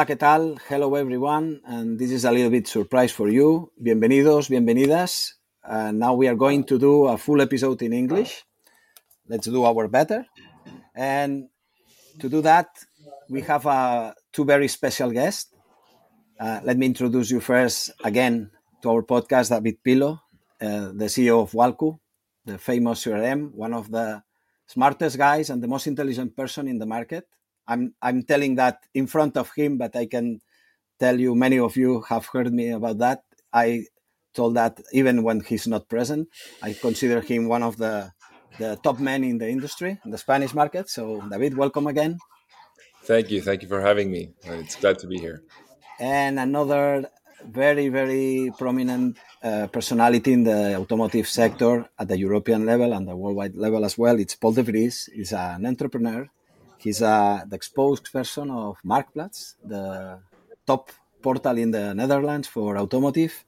Hola, ¿qué tal? Hello everyone, and this is a little bit surprise for you. Bienvenidos, bienvenidas. Uh, now we are going to do a full episode in English. Let's do our better. And to do that, we have uh, two very special guests. Uh, let me introduce you first again to our podcast, David Pilo, uh, the CEO of Walcu, the famous CRM, one of the smartest guys and the most intelligent person in the market. I'm I'm telling that in front of him, but I can tell you many of you have heard me about that. I told that even when he's not present. I consider him one of the the top men in the industry, in the Spanish market. So David, welcome again. Thank you. Thank you for having me. It's glad to be here. And another very, very prominent uh, personality in the automotive sector at the European level and the worldwide level as well. It's Paul de Vries. He's an entrepreneur He's uh, the spokesperson of Marktplaats, the top portal in the Netherlands for automotive,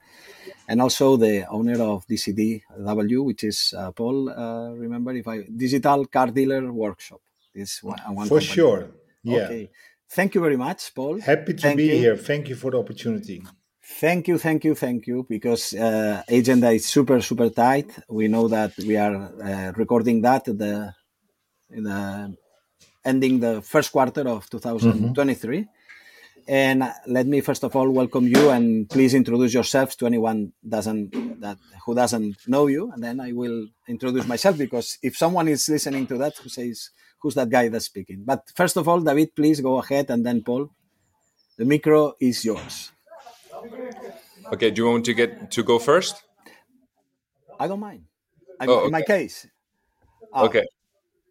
and also the owner of DCDW, which is uh, Paul. Uh, remember, if I digital car dealer workshop. This one, one for company. sure. Yeah. Okay. Thank you very much, Paul. Happy to thank be you. here. Thank you for the opportunity. Thank you, thank you, thank you. Because uh, agenda is super, super tight. We know that we are uh, recording that the in the ending the first quarter of 2023. Mm-hmm. And let me first of all welcome you and please introduce yourselves to anyone doesn't that who doesn't know you, and then I will introduce myself because if someone is listening to that who says who's that guy that's speaking. But first of all, David, please go ahead, and then Paul, the micro is yours. Okay, do you want to get to go first? I don't mind. I, oh, okay. In my case. Uh, okay.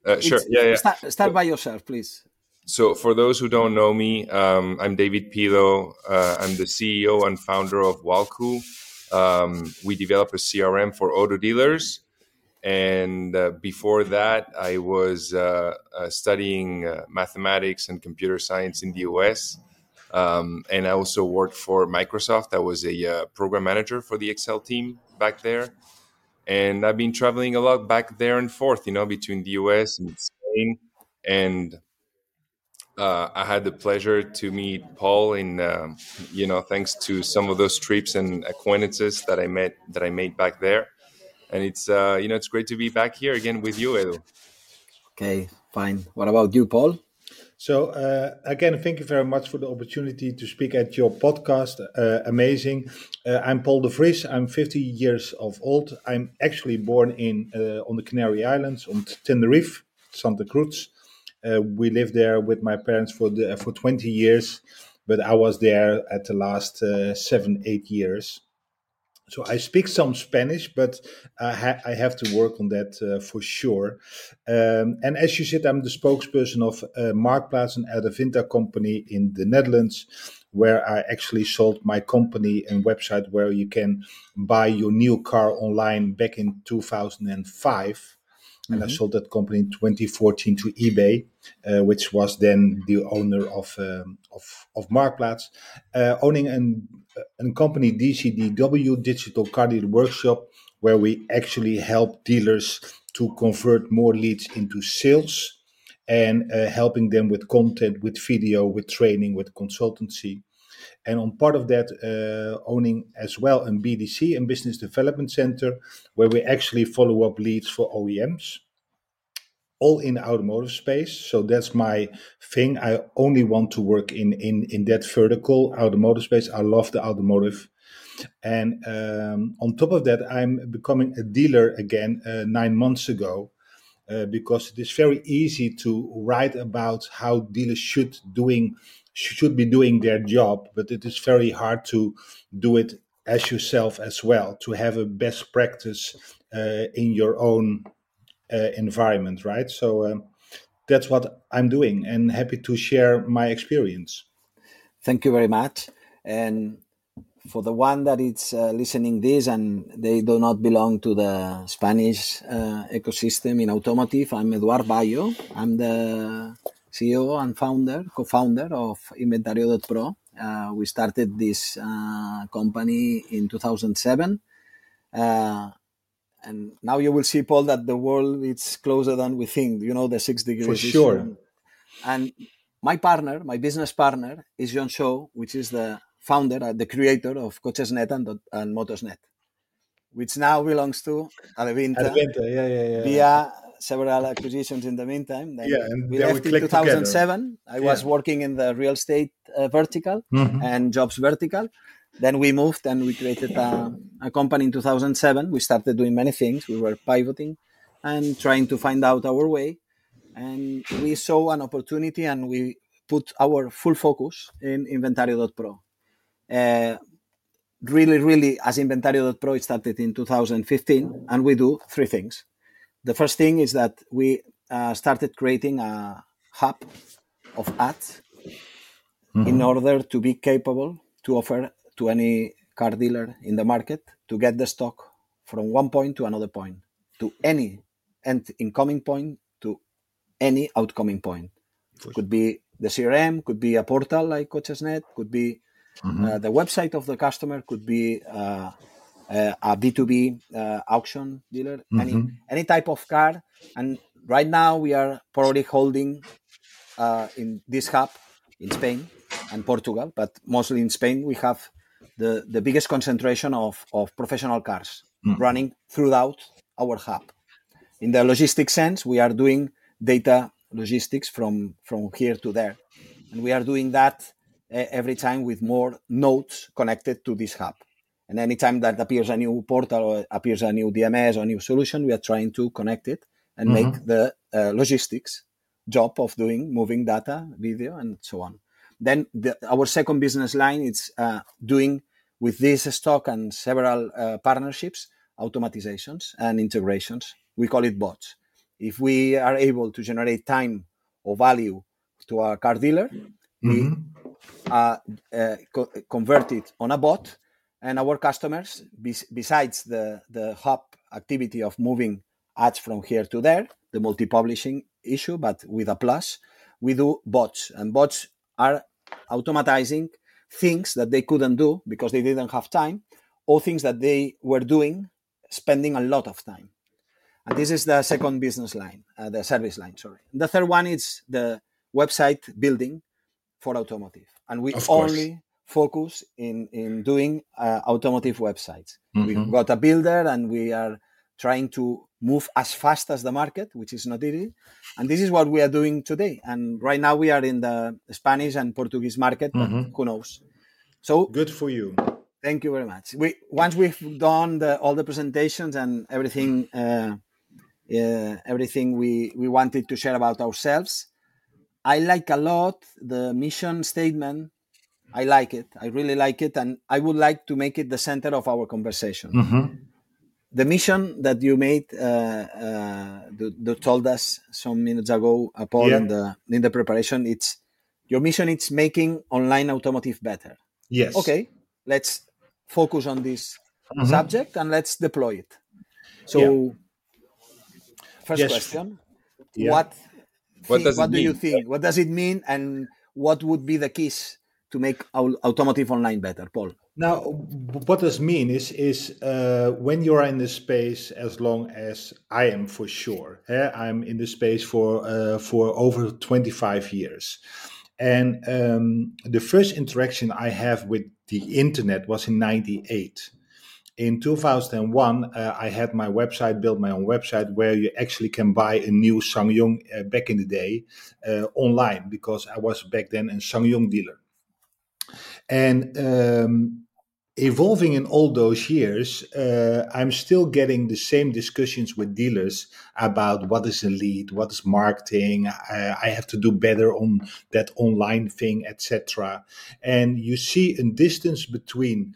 Uh, sure. Yeah, yeah. Start, start, by yourself, please. So, for those who don't know me, um, I'm David Pilo. Uh, I'm the CEO and founder of Walcu. Um, we develop a CRM for auto dealers. And uh, before that, I was uh, uh, studying uh, mathematics and computer science in the US. Um, and I also worked for Microsoft. I was a program manager for the Excel team back there and I've been traveling a lot back there and forth, you know, between the US and Spain. And uh, I had the pleasure to meet Paul, in, um, you know, thanks to some of those trips and acquaintances that I met that I made back there. And it's, uh, you know, it's great to be back here again with you, Edu. Okay, fine. What about you, Paul? So uh, again, thank you very much for the opportunity to speak at your podcast. Uh, amazing. Uh, I'm Paul de Vries. I'm 50 years of old. I'm actually born in uh, on the Canary Islands, on Tenerife, Santa Cruz. Uh, we lived there with my parents for the for 20 years, but I was there at the last uh, seven, eight years. So I speak some Spanish, but I, ha- I have to work on that uh, for sure. Um, and as you said, I'm the spokesperson of uh, Marktplaats, an Adevinta company in the Netherlands, where I actually sold my company and website where you can buy your new car online back in 2005 and mm-hmm. I sold that company in 2014 to eBay, uh, which was then the owner of um, of, of Marktplaats, uh, owning an, a company DCDW Digital Car Dealer Workshop, where we actually help dealers to convert more leads into sales and uh, helping them with content, with video, with training, with consultancy. And on part of that, uh, owning as well a BDC, a business development center, where we actually follow up leads for OEMs, all in the automotive space. So that's my thing. I only want to work in in in that vertical automotive space. I love the automotive. And um, on top of that, I'm becoming a dealer again uh, nine months ago. Uh, because it is very easy to write about how dealers should doing should be doing their job, but it is very hard to do it as yourself as well, to have a best practice uh, in your own environment, right? So um, that's what I'm doing and happy to share my experience. Thank you very much. And for the one that is uh, listening this and they do not belong to the Spanish uh, ecosystem in automotive, I'm Eduard Bayo. I'm the CEO and founder, co-founder of Inventario.pro. Uh, we started this uh, company in 2007. Uh, and now you will see, Paul, that the world is closer than we think. You know, the six degrees. For sure. And my partner, my business partner, is John Shaw, which is the founder, uh, the creator of Cochesnet and, and Motorsnet, which now belongs to Adevinta. Adevinta, yeah, yeah, yeah. Via several acquisitions in the meantime. Then yeah, and we left we in 2007. Together. I yeah. was working in the real estate uh, vertical mm-hmm. and jobs vertical. Then we moved and we created a, a company in 2007. We started doing many things. We were pivoting and trying to find out our way. And we saw an opportunity and we put our full focus in Inventario.pro. Uh, really, really, as Inventario.pro, it started in 2015, and we do three things. The first thing is that we uh, started creating a hub of ads mm-hmm. in order to be capable to offer to any car dealer in the market to get the stock from one point to another point, to any and incoming point to any outgoing point. Could be the CRM, could be a portal like Cochesnet, could be mm-hmm. uh, the website of the customer, could be uh, uh, a B2B uh, auction dealer, mm-hmm. any any type of car. And right now we are probably holding uh, in this hub in Spain and Portugal, but mostly in Spain we have the, the biggest concentration of, of professional cars mm. running throughout our hub. In the logistics sense, we are doing data logistics from, from here to there. And we are doing that uh, every time with more nodes connected to this hub. And anytime that appears a new portal or appears a new DMS or new solution, we are trying to connect it and mm-hmm. make the uh, logistics job of doing moving data, video, and so on. Then the, our second business line is uh, doing with this stock and several uh, partnerships, automatizations and integrations. We call it bots. If we are able to generate time or value to our car dealer, mm-hmm. we uh, uh, co- convert it on a bot and our customers, besides the, the hub activity of moving ads from here to there, the multi-publishing issue, but with a plus, we do bots. And bots are automatizing things that they couldn't do because they didn't have time, or things that they were doing, spending a lot of time. And this is the second business line, uh, the service line, sorry. The third one is the website building for automotive. And we only focus in in doing uh, automotive websites. Mm-hmm. We've got a builder, and we are trying to move as fast as the market, which is not easy. And this is what we are doing today. And right now we are in the Spanish and Portuguese market, mm-hmm. who knows? So good for you. Thank you very much. We once we've done the, all the presentations and everything, uh, uh, everything we we wanted to share about ourselves. I like a lot the mission statement I like it. I really like it, and I would like to make it the center of our conversation. Mm-hmm. The mission that you made, uh, uh, that told us some minutes ago, uh, Paul, yeah. in the in the preparation, it's your mission. It's making online automotive better. Yes. Okay. Let's focus on this mm-hmm. subject and let's deploy it. So, yeah. first yes. question: yeah. What what, think, what do mean? you think? What does it mean, and what would be the keys to make automotive online better, Paul? Now, what does mean is is uh, when you are in the space, as long as I am for sure, eh? I'm in the space for uh, for over twenty five years, and um, the first interaction I have with the internet was in ninety eight. In 2001, uh, I had my website, built my own website where you actually can buy a new SsangYong uh, back in the day uh, online because I was back then a SsangYong dealer. And um, evolving in all those years, uh, I'm still getting the same discussions with dealers about what is a lead, what is marketing. I, have to do better on that online thing, etc. And you see a distance between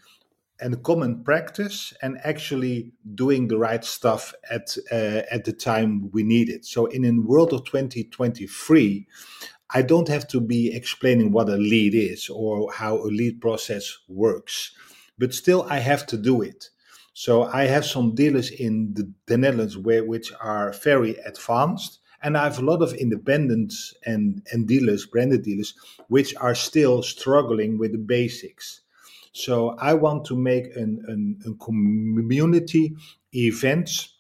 and a common practice and actually doing the right stuff at uh, at the time we need it. So in a world of 2023, I don't have to be explaining what a lead is or how a lead process works, but still I have to do it. So I have some dealers in the, the Netherlands where, which are very advanced, and I have a lot of independents and, and dealers, branded dealers, which are still struggling with the basics. So I want to make an, an, a community events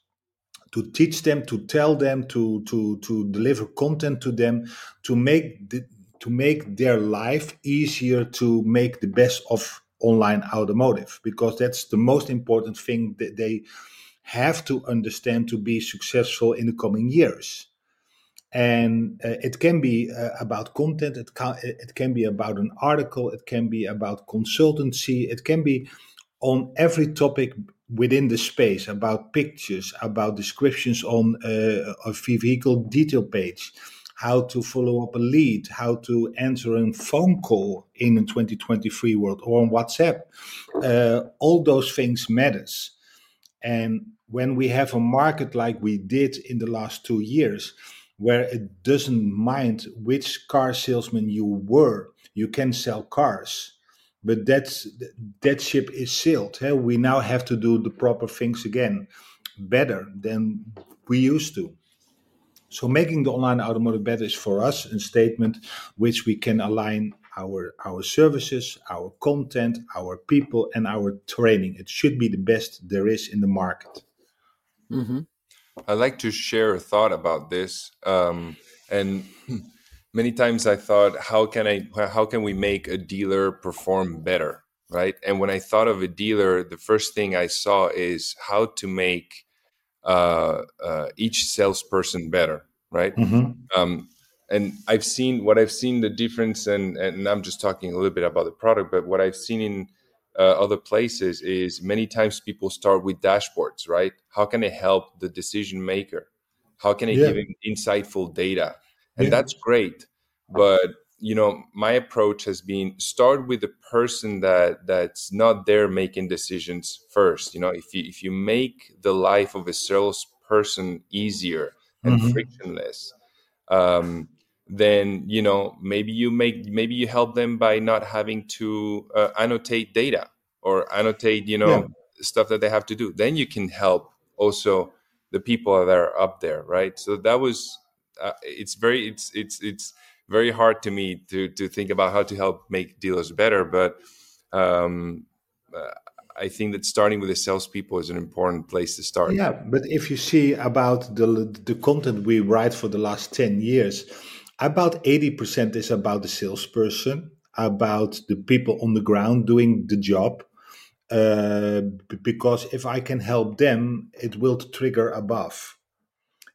to teach them, to tell them, to to to deliver content to them, to make the, to make their life easier to make the best of online automotive because that's the most important thing that they have to understand to be successful in the coming years. And uh, it can be uh, about content it can, it can be about an article it can be about consultancy it can be on every topic within the space about pictures, about descriptions on uh, a vehicle detail page, how to follow up a lead, how to answer a phone call in a 2023 world or on WhatsApp. Uh, all those things matters. And when we have a market like we did in the last two years, where it doesn't mind which car salesman you were, you can sell cars but that's that ship is sailed. Hey? We now have to do the proper things again, better than we used to. So making the online automotive better is for us a statement which we can align our our services, our content, our people, and our training. It should be the best there is in the market. Mm-hmm. I'd like to share a thought about this, um, and many times I thought, how can I, how can we make a dealer perform better, right? And when I thought of a dealer, the first thing I saw is how to make uh, uh, each salesperson better, right? Mm-hmm. Um, and I've seen what I've seen the difference, and and I'm just talking a little bit about the product, but what I've seen in uh, other places is many times people start with dashboards, right? How can I help the decision maker? How can I yeah. give him insightful data? and yeah. that's great but you know my approach has been start with the person that that's not there making decisions first you know if you if you make the life of a salesperson easier and mm-hmm. frictionless um, then you know maybe you make maybe you help them by not having to uh, annotate data or annotate you know yeah. stuff that they have to do then you can help also the people that are up there right so that was uh, it's very it's it's it's very hard to me to to think about how to help make dealers better but um, uh, I think that starting with the salespeople is an important place to start. Yeah, but if you see about the the content we write for the last ten years, about eighty percent is about the salesperson, about the people on the ground doing the job. Uh, because if I can help them, it will trigger above.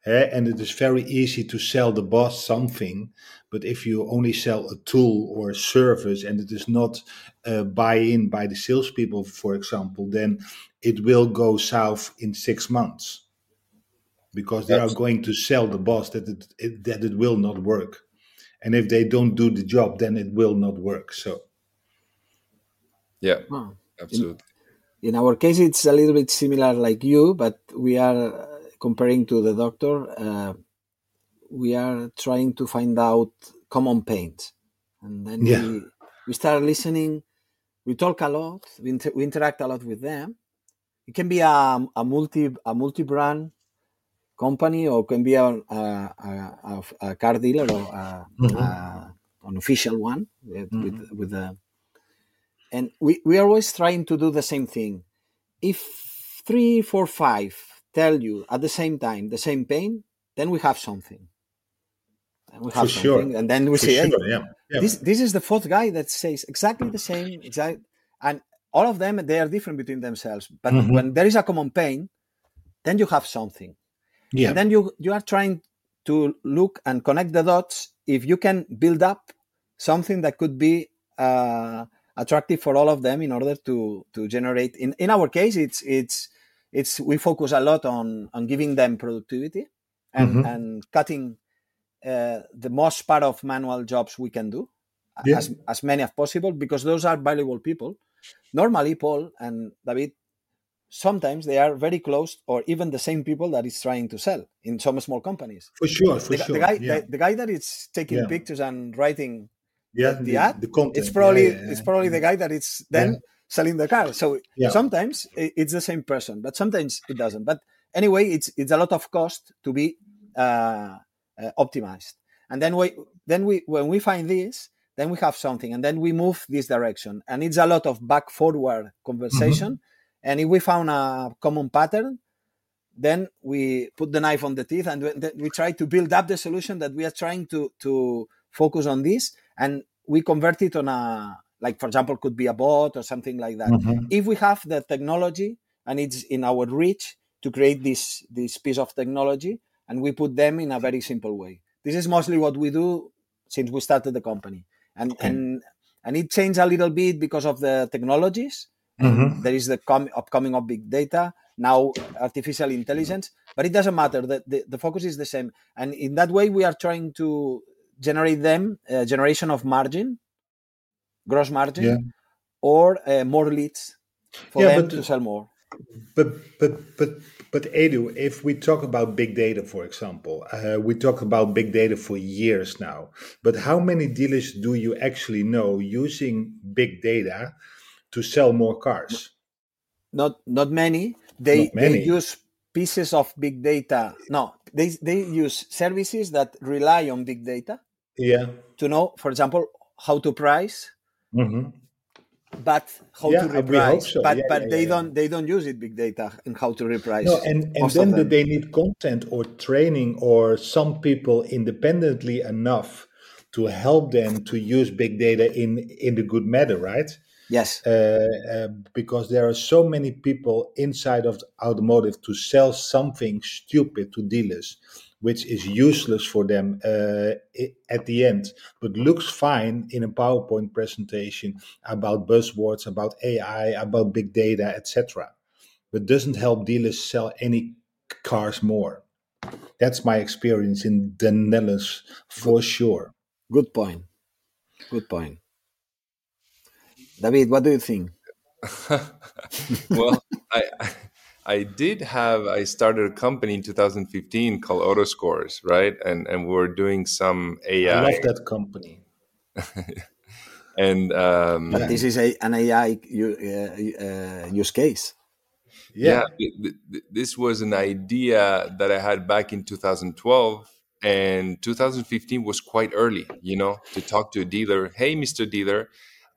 And it is very easy to sell the boss something, but if you only sell a tool or a service and it is not uh, buy in by the salespeople, for example, then it will go south in six months. Because they are going to sell the boss that it, it, that it will not work, and if they don't do the job, then it will not work. So, yeah, absolutely. In, in our case, it's a little bit similar like you, but we are comparing to the doctor, uh, we are trying to find out common pains, and then yeah. we we start listening. We talk a lot. We, inter- we interact a lot with them. It can be a, a multi a multi brand company, or can be a, a, a, a car dealer or a, mm-hmm. an official one with mm-hmm. with, with the. And we, we are always trying to do the same thing. If three, four, five tell you at the same time the same pain, then we have something. And we have For something, sure. and then we For say, sure, hey, yeah. Yeah. this this is the fourth guy that says exactly the same, exact, and all of them they are different between themselves. But mm-hmm. when there is a common pain, then you have something. Yeah. And then you you are trying to look and connect the dots. If you can build up something that could be uh, attractive for all of them in order to to generate. In in our case, it's it's it's we focus a lot on on giving them productivity and mm-hmm. and cutting uh, the most part of manual jobs we can do yeah. as as many as possible because those are valuable people normally paul and david sometimes they are very close or even the same people that is trying to sell in some small companies. For sure, for the, sure. the guy, yeah. the, the, guy that is taking Yeah. pictures and writing yeah, the, ad, the content. it's probably it's probably the guy that is then. Selling the car. So Yeah. sometimes it's the same person, but sometimes it doesn't. But anyway, it's it's a lot of cost to be uh, uh, optimized. And then we then we when we find this, then we have something, and then we move this direction. And it's a lot of back forward conversation. And if we found a common pattern, then we put the knife on the teeth and then we try to build up the solution that we are trying to to focus on this and we convert it on a like for example could be a bot or something like that Mhm. if we have the technology and it's in our reach to create this this piece of technology and we put them in a very simple way this is mostly what we do since we started the company and Okay. and and it changed a little bit because of the technologies Mhm. there is the com- upcoming of big data now artificial intelligence but it doesn't matter the, the, the focus is the same and in that way we are trying to generate them uh, generation of margin gross margin Yeah. or uh, more leads for Yeah, them but- to sell more But but but but Edu, if we talk about big data, for example, uh, we talk about big data for years now. But how many dealers do you actually know using big data to sell more cars? not not many they, Not many. they use pieces of big data no they, they use services that rely on big data Yeah. to know for example how to price hmm but how Yeah, to reprice. so. but Yeah, but yeah, they don't they don't use it big data and how to reprice No, and, and then they need content or training or some people independently enough to help them to use big data in in the good matter, right? yes. Uh, uh, because there are so many people inside of automotive to sell something stupid to dealers, which is useless for them uh, at the end, but looks fine in a PowerPoint presentation about buzzwords, about AI, about big data, etc. But doesn't help dealers sell any cars more. That's my experience in the Netherlands for sure. good point good point david what do you think well, I I did have I started a company in 2015 called Autoscores, right? And and we were doing some AI. I love that company. and um, but this is a, an ai uh, uh, use case yeah, th- th- th- this was an idea that I had back in 2012 and 2015 was quite early, you know, to talk to a dealer, "Hey Mr. Dealer,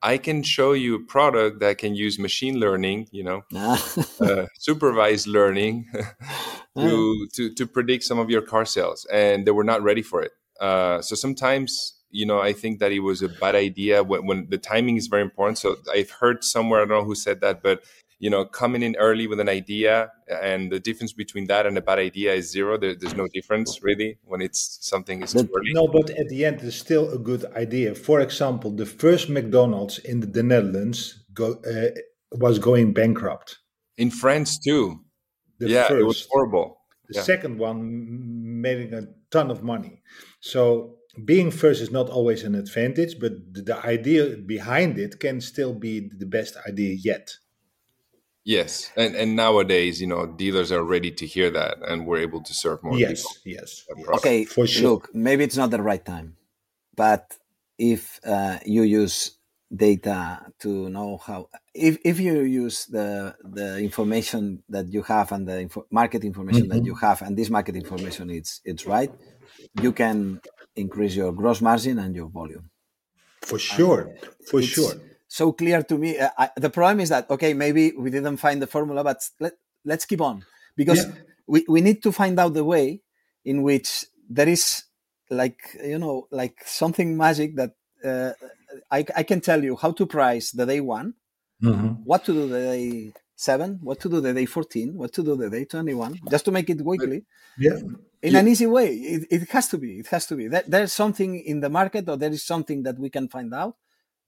I can show you a product that can use machine learning, you know, uh, supervised learning to, to to predict some of your car sales and they were not ready for it. Uh, so sometimes you know i think that it was a bad idea when, when the timing is very important. So i've heard somewhere i don't know who said that but you know coming in early with an idea and the difference between that and a bad idea is zero there, there's no difference really when it's something is too early No, but at the end, it's still a good idea. For example, the first McDonald's in the, the Netherlands go, uh, was going bankrupt. in france too The yeah first. it was horrible The yeah. second one m- made a ton of money. So being first is not always an advantage, but the, the idea behind it can still be the best idea yet. Yes and and nowadays you know dealers are ready to hear that and we're able to serve more yes, people yes, yes. okay for sure. look maybe it's not the right time but if uh, you use data to know how if, if you use the the information that you have and the info, market information that you have and this market information it's it's right you can increase your gross margin and your volume for sure, for sure. So clear to me. Uh, I, the problem is that okay maybe we didn't find the formula but let, let's keep on. Because Yeah. we, we need to find out the way in which there is like you know like something magic that uh, I, I can tell you how to price the day one Mhm. what to do the day seven what to do the day 14 what to do the day 21 just to make it weekly. Yeah, in an easy way. It, it has to be. It has to be. There, there's something in the market or there is something that we can find out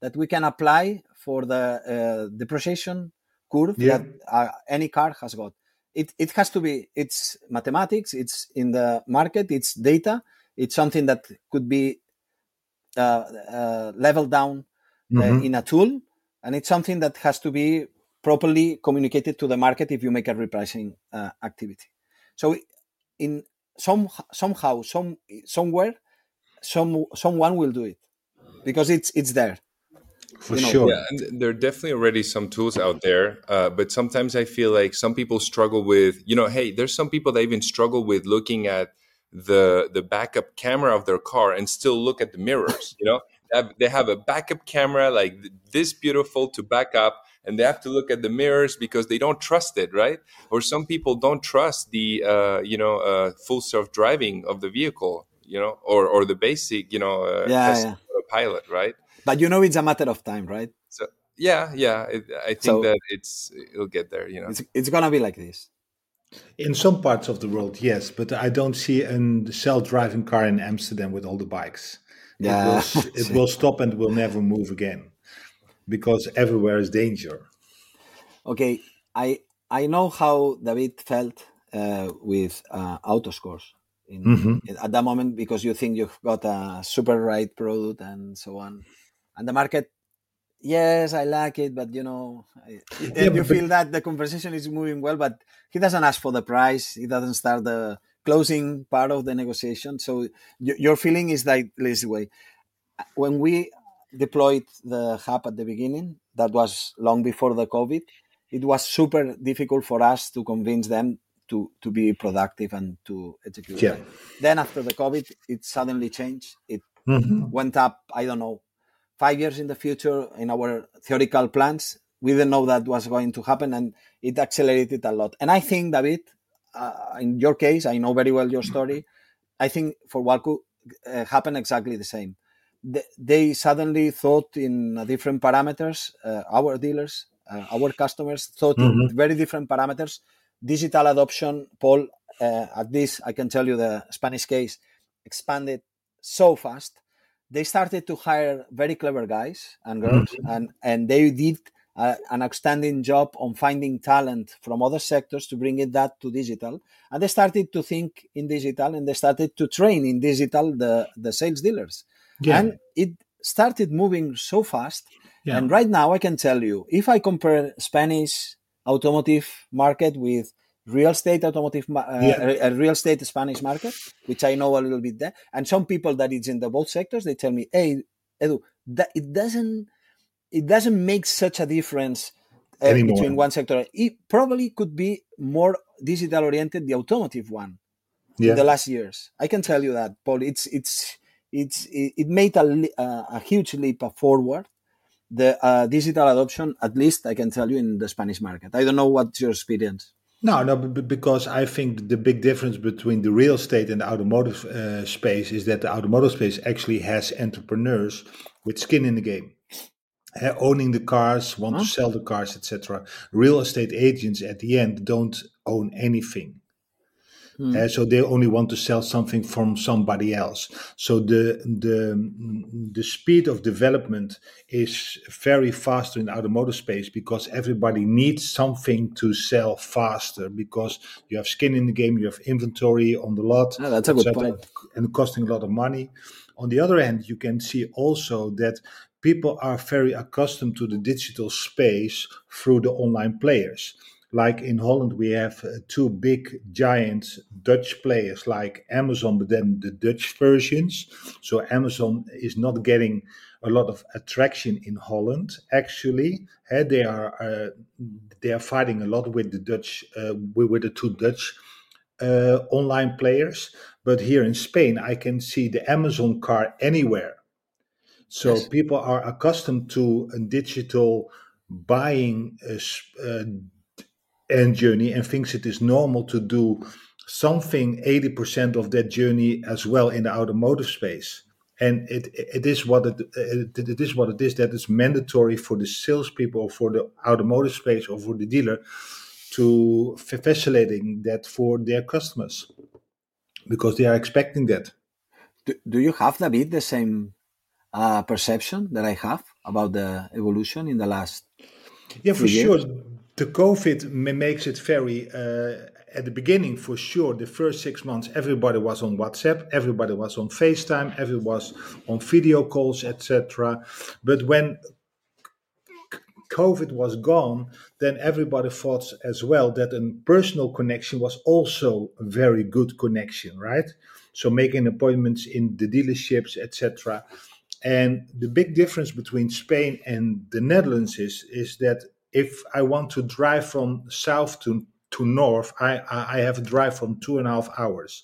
that we can apply for the uh, depreciation curve Yeah. that uh, any car has got it, it has to be it's mathematics it's in the market it's data it's something that could be uh, uh, leveled down uh, Mhm. in a tool and it's something that has to be properly communicated to the market if you make a repricing uh, activity. So in some somehow some somewhere some someone will do it because it's it's there for you know, sure. Yeah and there are definitely already some tools out there uh, but sometimes i feel like some people struggle with you know hey there's some people that even struggle with looking at the the backup camera of their car and still look at the mirrors you know? They have a backup camera like this beautiful to back up and they have to look at the mirrors because they don't trust it right? Or some people don't trust the uh, you know uh, full self driving of the vehicle you know or or the basic you know uh, yeah, yeah. pilot right but you know it's a matter of time right? So yeah yeah it, i think so, that it's it'll get there you know. It's, it's gonna be like this. In some parts of the world yes but i don't see a self-driving car in amsterdam with all the bikes. Yeah it will, it will stop and will never move again because everywhere is danger. Okay i i know how david felt uh, with uh, autoscores in, mm-hmm. at that moment because you think you've got a super right product and so on and the market yes i like it but you know yeah, you feel that the conversation is moving well but he doesn't ask for the price he doesn't start the closing part of the negotiation so your feeling is like this way when we deployed the hub at the beginning that was long before the covid it was super difficult for us to convince them to to be productive and to execute. Yeah. Then after the COVID, it suddenly changed. It mm-hmm. went up. I don't know, five years in the future in our theoretical plans. We didn't know that was going to happen, and it accelerated a lot. And I think, David, uh, in your case, I know very well your story. I think for Walcu uh, happened exactly the same. They, they suddenly thought in different parameters. Uh, our dealers, uh, our customers thought mm-hmm. in very different parameters digital adoption, Paul, uh, at this, I can tell you the Spanish case expanded so fast. They started to hire very clever guys and girls, mm-hmm. and, and they did uh, an outstanding job on finding talent from other sectors to bring it that to digital. And they started to think in digital and they started to train in digital the, the sales dealers. Yeah. And it started moving so fast. Yeah. And right now, I can tell you, if I compare Spanish automotive market with real estate automotive uh, yeah. a, real estate spanish market which i know a little bit there and some people that it's in the both sectors they tell me hey edu that it doesn't it doesn't make such a difference uh, between one sector it probably could be more digital oriented the automotive one yeah. in the last years i can tell you that paul it's it's it's it, made a, a, a huge leap forward the uh, digital adoption, at least I can tell you in the Spanish market. I don't know what's your experience. No, no, because I think the big difference between the real estate and the automotive uh, space is that the automotive space actually has entrepreneurs with skin in the game. Uh, owning the cars, want huh? to sell the cars, etc. Real estate agents at the end don't own anything. Mm. Uh, so they only want to sell something from somebody else. So the the the speed of development is very faster in the automotive space because everybody needs something to sell faster because you have skin in the game, you have inventory on the lot. Oh, that's a good point. And costing a lot of money. On the other hand, you can see also that people are very accustomed to the digital space through the online players like in Holland, we have uh, two big giant Dutch players like Amazon, but then the Dutch versions. So Amazon is not getting a lot of attraction in Holland. Actually, uh, they are uh, they are fighting a lot with the Dutch uh, with, the two Dutch uh, online players. But here in Spain, I can see the Amazon car anywhere. So yes. people are accustomed to a digital buying uh, end journey and thinks it is normal to do something 80% of that journey as well in the automotive space and it it is what it, it, it is what it is that it's mandatory for the salespeople or for the automotive space or for the dealer to facilitating that for their customers because they are expecting that. Do, do you have David the same uh, perception that I have about the evolution in the last? Yeah, for sure the COVID makes it very uh, at the beginning for sure. The first six months, everybody was on WhatsApp, everybody was on FaceTime, everybody was on video calls, etc. But when COVID was gone, then everybody thought as well that a personal connection was also a very good connection, right? So making appointments in the dealerships, etc. And the big difference between Spain and the Netherlands is, is that if I want to drive from south to, to north, I, I have a drive from two and a half hours.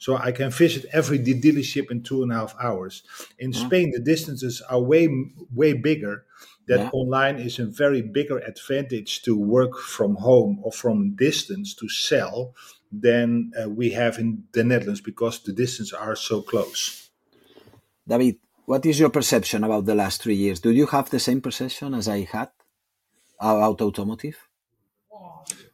So I can visit every dealership in two and a half hours. In mm. Spain, the distances are way, way bigger that yeah. online is a very bigger advantage to work from home or from distance to sell than uh, we have in the Netherlands because the distances are so close. David, what is your perception about the last three years? Do you have the same perception as I had about automotive?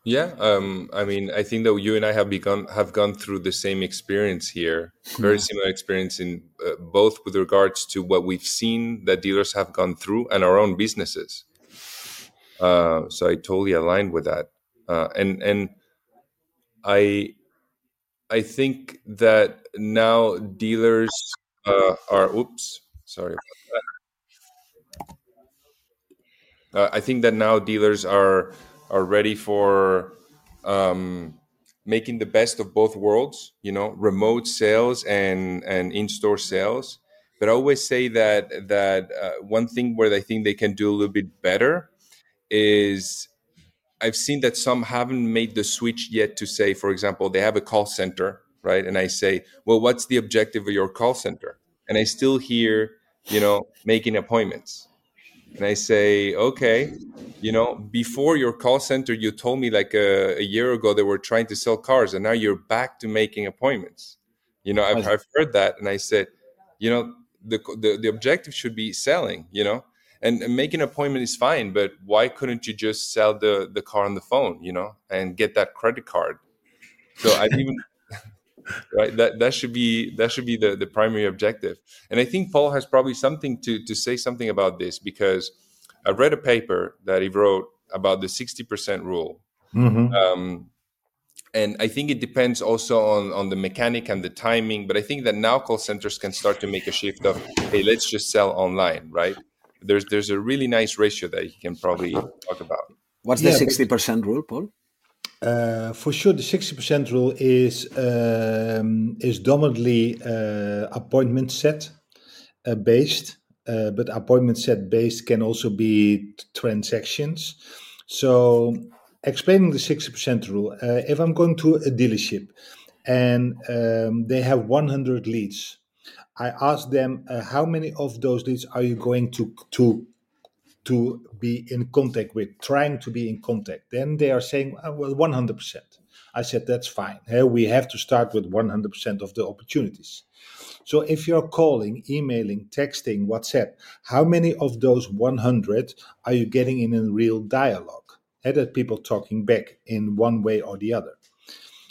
Yeah, um, I mean, I think that you and I have begun have gone through the same experience here, very similar experience in uh, both with regards to what we've seen that dealers have gone through and our own businesses. Uh, so I totally align with that, uh, and and I I think that now dealers uh, are oops sorry uh, I think that now dealers are are ready for um, making the best of both worlds. You know, remote sales and and in store sales. But I always say that that uh, one thing where I think they can do a little bit better is I've seen that some haven't made the switch yet to say, for example, they have a call center, right? And I say, well, what's the objective of your call center? And I still hear, you know, making appointments and I say, okay, you know, before your call center, you told me like a, a, year ago they were trying to sell cars, and now you're back to making appointments. You know, I've, I've heard that, and I said, you know, the, the the objective should be selling. You know, and, and making an appointment is fine, but why couldn't you just sell the the car on the phone? You know, and get that credit card. So I've even right? That that should be that should be the the primary objective. And i think paul has probably something to to say something about this because i read a paper that he wrote about the 60% rule. Mm-hmm. um, and i think it depends also on on the mechanic and the timing but i think that now call centers can start to make a shift of hey let's just sell online right? There's there's a really nice ratio that you can probably talk about. What's the 60% rule paul uh, for sure, the sixty percent rule is um, is dominantly uh, appointment set uh, based, uh, but appointment set based can also be transactions. So, explaining the sixty percent rule, uh, if I'm going to a dealership and um, they have one hundred leads, I ask them uh, how many of those leads are you going to to to be in contact with, trying to be in contact. Then they are saying, oh, well, 100%. I said, that's fine. we have to start with 100% of the opportunities. So if you're calling, emailing, texting, WhatsApp, how many of those 100 are you getting in a real dialogue? That people talking back in one way or the other.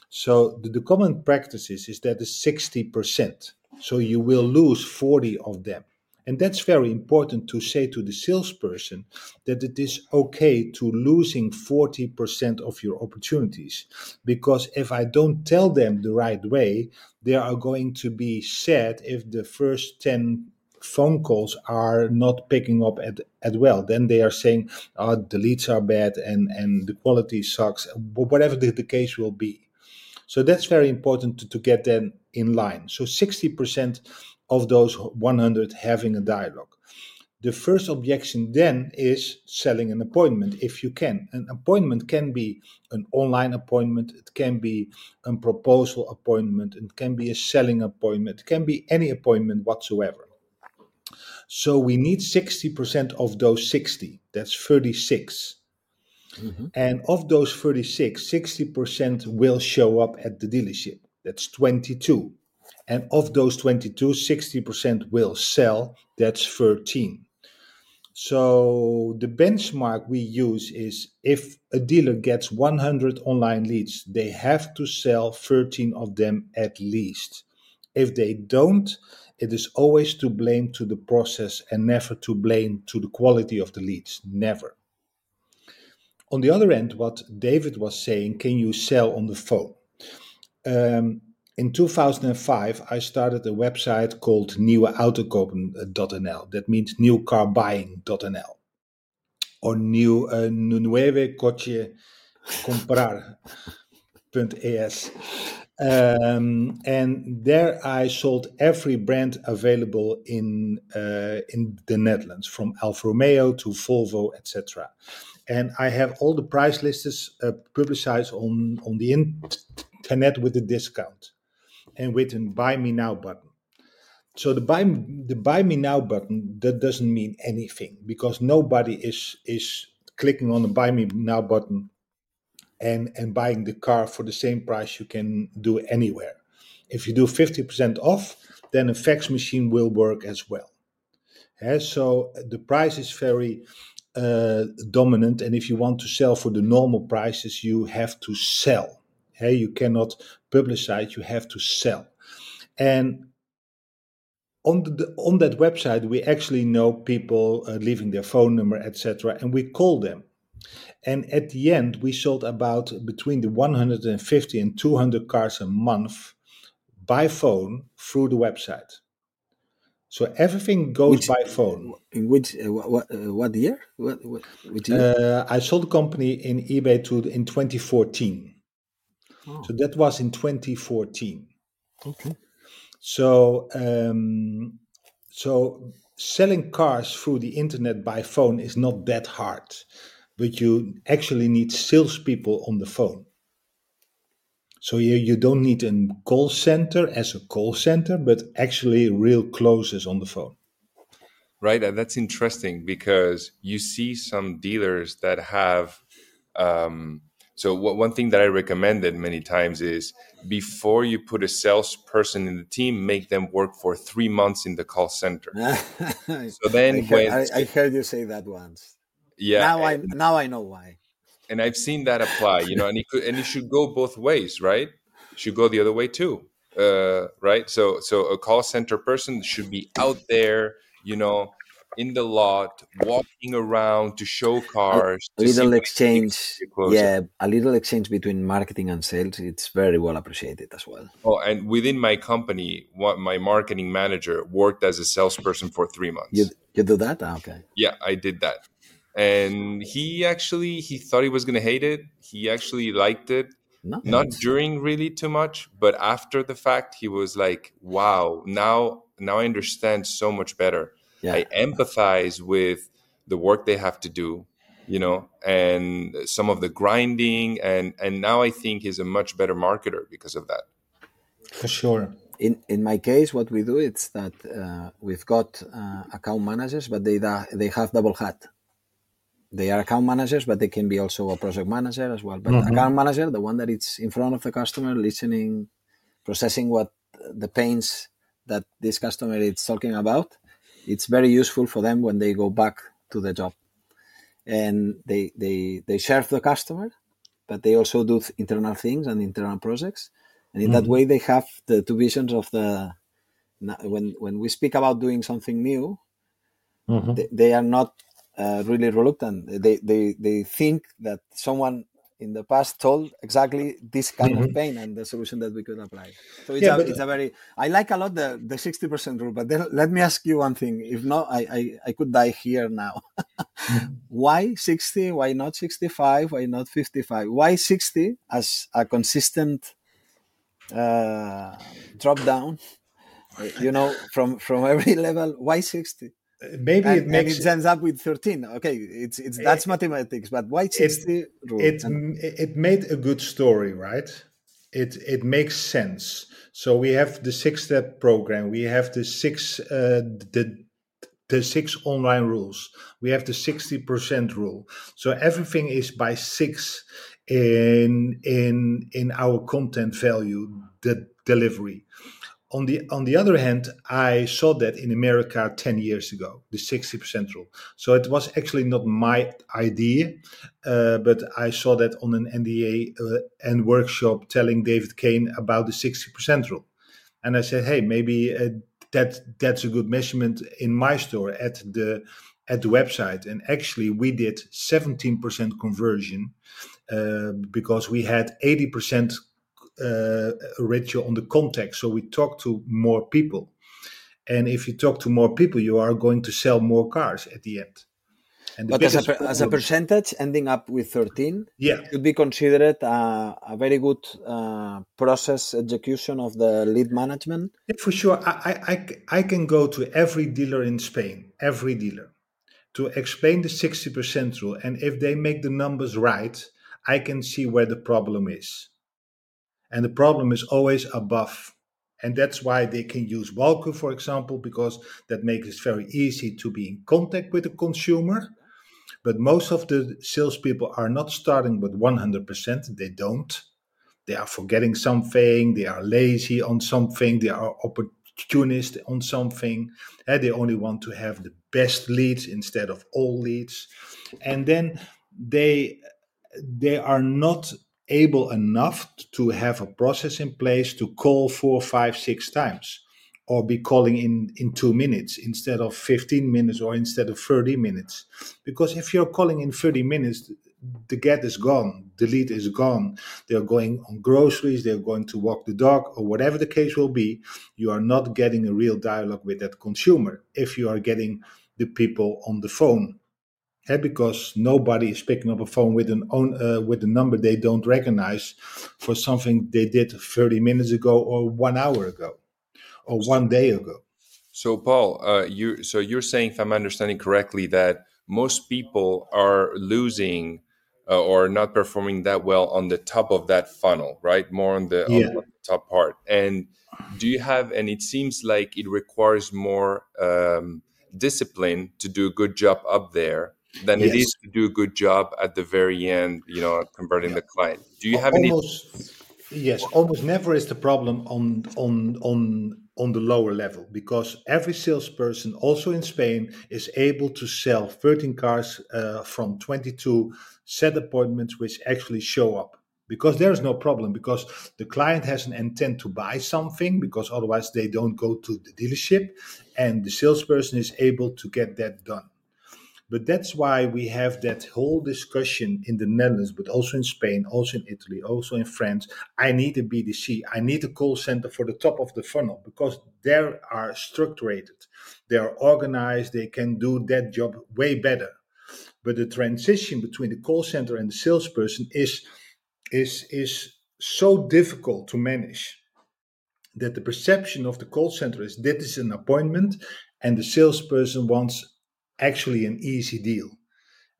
So the, the common practices is that is 60%. So you will lose 40 of them. And that's very important to say to the salesperson that it is okay to losing 40% of your opportunities. Because if I don't tell them the right way, they are going to be sad if the first 10 phone calls are not picking up at, at well. Then they are saying oh, the leads are bad and and the quality sucks whatever the, the case will be. So that's very important to, to get them in line. So 60% of those 100 having a dialogue. The first objection then is selling an appointment if you can. An appointment can be an online appointment, it can be a proposal appointment, it can be a selling appointment, it can be any appointment whatsoever. So we need 60% of those 60, that's 36. Mm-hmm. And of those 36, 60% will show up at the dealership. That's 22. And of those 22, 60% will sell. That's 13. So the benchmark we use is if a dealer gets 100 online leads, they have to sell 13 of them at least. If they don't, it is always to blame to the process and never to blame to the quality of the leads. Never. On the other end, what David was saying, can you sell on the phone? Um, in 2005, I started a website called nieuweautokopen.nl. That means newcarbuying.nl. or new uh, nueve coche comprar.es. Um, and there I sold every brand available in uh, in the Netherlands, from Alfa Romeo to Volvo, etc. And I have all the price lists uh, publicized on on the internet with a discount and with a Buy Me Now button. So the buy the Buy Me Now button that doesn't mean anything because nobody is is clicking on the Buy Me Now button and and buying the car for the same price you can do anywhere. If you do 50% off, then a fax machine will work as well. Yeah, so the price is very uh, dominant, and if you want to sell for the normal prices, you have to sell. Yeah, you cannot publicize; you have to sell. And on the, on that website, we actually know people uh, leaving their phone number, etc., and we call them. And at the end, we sold about between the 150 and 200 cars a month by phone through the website. So everything goes Which- by phone. In which uh, what uh, what year? What, what which year? Uh, I sold the company in eBay to in 2014. Oh. So that was in 2014. okay. So um, so selling cars through the internet by phone is not that hard, but you actually need salespeople on the phone. So you, you don't need a call center as a call center, but actually real closes on the phone. right and that's interesting because you see some dealers that have um, so what, one thing that i recommended many times is before you put a salesperson in the team make them work for three months in the call center so then I, heard, when I, I heard you say that once. yeah now I now I know why. and i've seen that apply you know and it could and it should go both ways right it should go the other way too uh, right so so a call center person should be out there you know in the lot walking around to show cars A little exchange, you close it. yeah, a little exchange between marketing and sales. It's very well appreciated as well. Oh, and within my company, what my marketing manager worked as a salesperson for three months. You you do that? Ah, okay. yeah, I did that, and he actually he thought he was gonna hate it. He actually liked it. No, Not during really too much, but after the fact, he was like, "Wow, now now I understand so much better. Yeah. I empathize with the work they have to do." you know and some of the grinding and and now i think he's a much better marketer because of that For sure. in in my case, what we do is that uh, we've got uh, account managers, but they da- they have double hat. They are account managers, but they can be also a project manager as well. But account manager, the one that is in front of the customer, listening, processing what the pains that this customer is talking about, it's very useful for them when they go back to the job, and they they they serve the customer, but they also do internal things and internal projects. And in that way they have the two visions of the when when we speak about doing something new they, they are not uh, really reluctant. They, they they think that someone in the past told exactly this kind of pain and the solution that we could apply. So it's, Yeah, a, but- it's a very i like a lot the the 60% rule but then let me ask you one thing. If not i i, I could die here now. Why 60 why not 65 why not 55 why 60 as a consistent uh, drop down? You know from from every level why 60 Maybe and, it makes it ends up with 13 okay it's it's that's mathematics but why 60 rule it And- it made a good story, right? It it makes sense. So we have the six step program. We have the six uh, the the six online rules. We have the sixty percent rule. So everything is by six in in in our content value the delivery. On the on the other hand, I saw that in America ten years ago, the sixty percent rule. So it was actually not my idea, uh, but I saw that on an NDA uh, and workshop telling David Kain about the sixty percent rule, and I said, hey, maybe uh, that that's a good measurement in my store at the at the website. And actually, we did seventeen percent conversion uh, because we had eighty percent uh, ratio on the contact. So we talk to more people. And if you talk to more people, you are going to sell more cars at the end. And the But as a, per- as a percentage, ending up with 13 yeah, could be considered a, a very good uh, process execution of the lead management. Yeah, for sure. I I can go to every dealer in Spain, every dealer, to explain the 60% rule. And if they make the numbers right, I can see where the problem is. And the problem is always above. And that's why they can use Walcu, for example, because that makes it very easy to be in contact with the consumer. But most of the salespeople are not starting with 100%. They don't. They are forgetting something. They are lazy on something. They are opportunist on something. Eh, they only want to have the best leads instead of all leads. And then they they are not able enough to have a process in place to call four, five, six times or be calling in in two minutes instead of 15 minutes or instead of 30 minutes. Because if you're calling in 30 minutes the get is gone the lead is gone they're going on groceries they're going to walk the dog or whatever the case will be you are not getting a real dialogue with that consumer if you are getting the people on the phone because nobody is picking up a phone with an own uh, with a number they don't recognize for something they did 30 minutes ago or one hour ago or one day ago So, Paul, uh, you so you're saying, if I'm understanding correctly, that most people are losing uh, or not performing that well on the top of that funnel, right? More on the, Yeah. on the top part. And do you have? And it seems like it requires more um, discipline to do a good job up there than it Yes. is to do a good job at the very end. You know, converting the client. Do you have any? yes almost never is the problem on on on on the lower level because every salesperson also in spain is able to sell 13 cars uh, from 22 set appointments which actually show up because there is no problem because the client has an intent to buy something because otherwise they don't go to the dealership and the salesperson is able to get that done but that's why we have that whole discussion in the Netherlands, but also in Spain, also in Italy, also in France. I need a BDC. I need a call center for the top of the funnel because they are structured, they are organized, they can do that job way better. But the transition between the call center and the salesperson is is is so difficult to manage that the perception of the call center is that is an appointment and the salesperson wants actually an easy deal.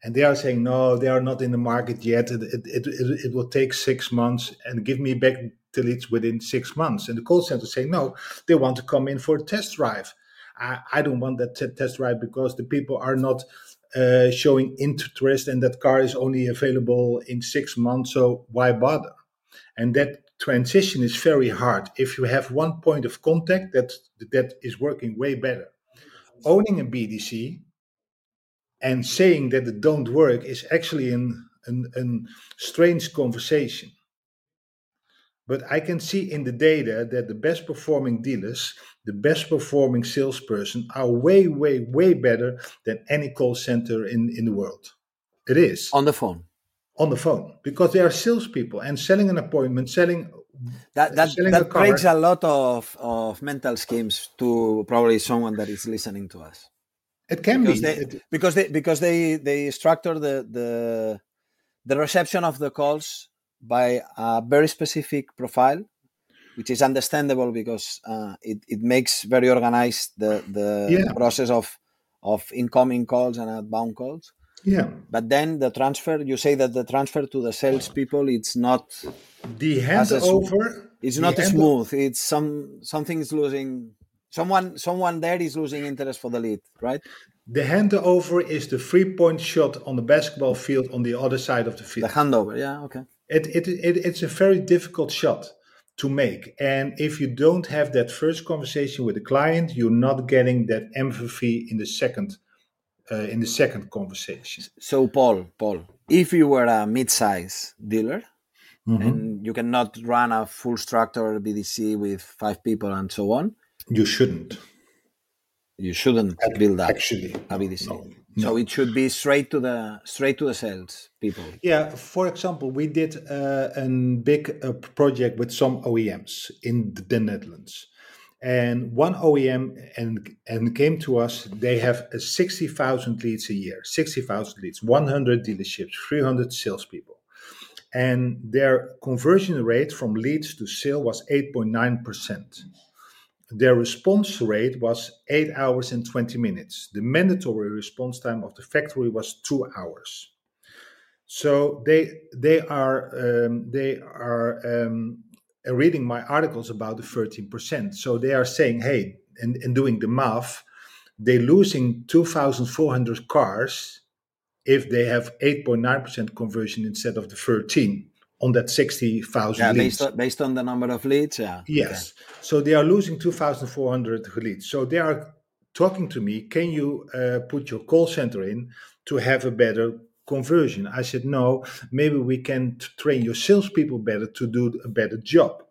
And they are saying, no, they are not in the market yet. It, it, it, it, will take six months and give me back till it's within six months. And the call center saying, no, they want to come in for a test drive. I, I don't want that t- test drive because the people are not uh, showing interest and that car is only available in six months. So why bother? And that transition is very hard. If you have one point of contact, that, that is working way better. Owning a BDC and saying that it don't work is actually an, an, an strange conversation. But I can see in the data that the best performing dealers, the best performing salesperson are way, way, way better than any call center in, in the world. It is on the phone. on the phone because they are salespeople and selling an appointment, selling That that, that breaks a lot of, of mental schemes to probably someone that is listening to us. It can because be. they It- because they because they they structure the the the reception of the calls by a very specific profile which is understandable because uh, it, it makes very organized the the Yeah. process of of incoming calls and outbound calls yeah. but then the transfer you say that the transfer to the salespeople it's not The handover. it's not smooth it's some something is losing someone someone there is losing interest for the lead right The handover is the three point shot on the basketball field on the other side of the field. the handover yeah okay It, it, it, it's a very difficult shot to make. And if you don't have that first conversation with the client, you're not getting that empathy in the second. Uh, in the second conversation, So, Paul, Paul, if you were a mid-size dealer Mm-hmm. and you cannot run a full structure BDC with five people and so on, you shouldn't you shouldn't build up actually. a BDC. no, So it should be straight to the straight to the sales people. Yeah, for example, we did uh, a big uh, project with some OEMs in the Netherlands. and one OEM and and came to us. They have a sixty thousand leads a year, sixty thousand leads, one hundred dealerships, three hundred salespeople, and their conversion rate from leads to sale was eight point nine percent. Their response rate was eight hours and twenty minutes. The mandatory response time of the factory was two hours. So they they are um, they are um, reading my articles about the 13%. So they are saying, hey, and, and doing the math, they're losing 2,400 cars if they have 8.9% conversion instead of the 13 on that 60,000 yeah, leads. Based on, based on the number of leads, yeah. Yes. Okay. So they are losing 2,400 leads. So they are talking to me, can you uh, put your call center in to have a better conversion. I said, no, maybe we can train your salespeople better to do a better job.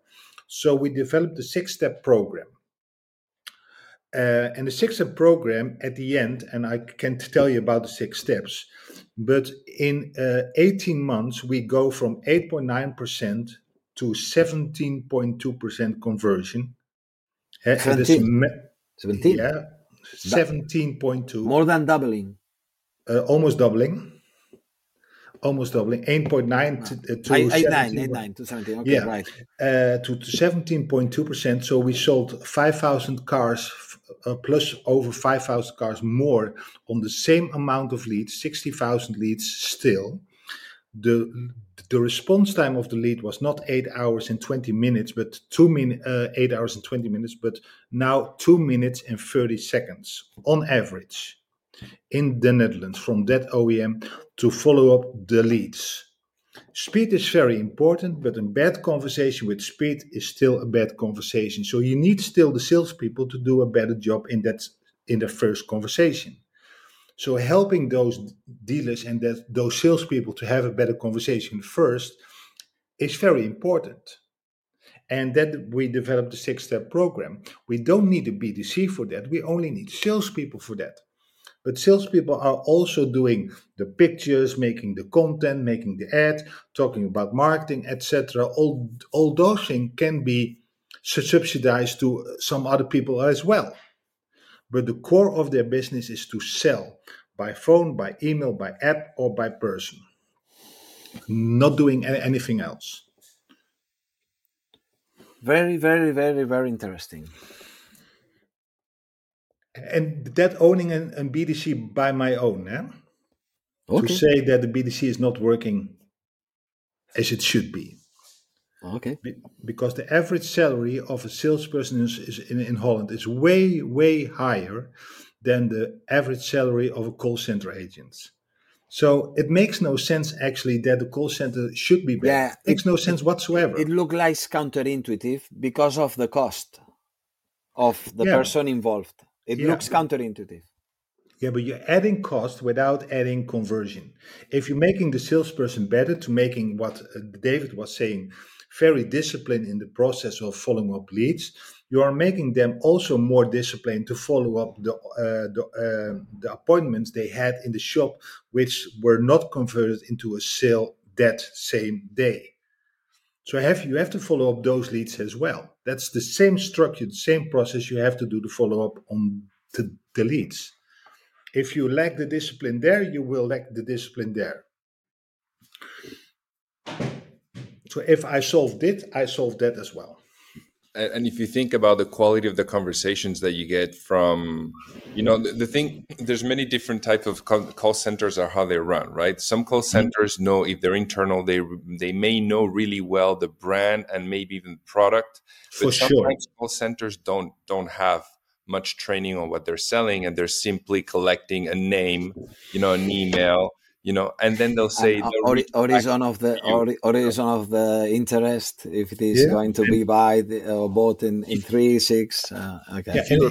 So we developed a six step program. Uh, and the six step program at the end, and I can't tell you about the six steps, but in uh, 18 months, we go from 8.9% to 17.2% conversion. 17? 17? Yeah, 17.2. More than doubling. Uh, almost doubling almost doubling 8.9 to, uh, to 8, 9, 8, 9 to 17 okay yeah, right uh, to, to 17.2% so we sold 5000 cars plus over 5000 cars more on the same amount of leads 60000 leads still the the response time of the lead was not 8 hours and 20 minutes but 2 min, uh, 8 hours and 20 minutes but now 2 minutes and 30 seconds on average in the Netherlands from that OEM to follow up the leads. Speed is very important, but a bad conversation with speed is still a bad conversation. So you need still the salespeople to do a better job in that in the first conversation. So helping those dealers and that those salespeople to have a better conversation first is very important. And that we developed the six-step program. We don't need a BDC for that. We only need salespeople for that. But salespeople are also doing the pictures, making the content, making the ad, talking about marketing, etc. All, all those things can be subsidized to some other people as well. But the core of their business is to sell by phone, by email, by app, or by person. Not doing anything else. Very, very, very, very interesting and that owning an, an BDC by my own, eh? Okay. To say that the BDC is not working as it should be. Okay. Be, because the average salary of a salesperson is, is in, in Holland is way, way higher than the average salary of a call center agent. So it makes no sense actually that the call center should be better. Yeah, it makes no sense whatsoever. It looks like counterintuitive because of the cost of the yeah. person involved. It yeah. looks counterintuitive. Yeah, but you're adding cost without adding conversion. If you're making the salesperson better to making what uh, David was saying, very disciplined in the process of following up leads, you are making them also more disciplined to follow up the uh, the, uh, the appointments they had in the shop, which were not converted into a sale that same day. So have you have to follow up those leads as well. That's the same structure, the same process you have to do to follow up on the, the leads. If you lack the discipline there, you will lack the discipline there. So if I solved it, I solved that as well and if you think about the quality of the conversations that you get from you know the, the thing there's many different types of call centers or how they run right some call mm-hmm. centers know if they're internal they they may know really well the brand and maybe even product but For sometimes sure. call centers don't don't have much training on what they're selling and they're simply collecting a name you know an email you know, and then they'll say uh, or, horizon of the or, horizon of the interest if it is yeah. going to be buy or bought in, in three six. Uh, okay. Yeah, if, you're,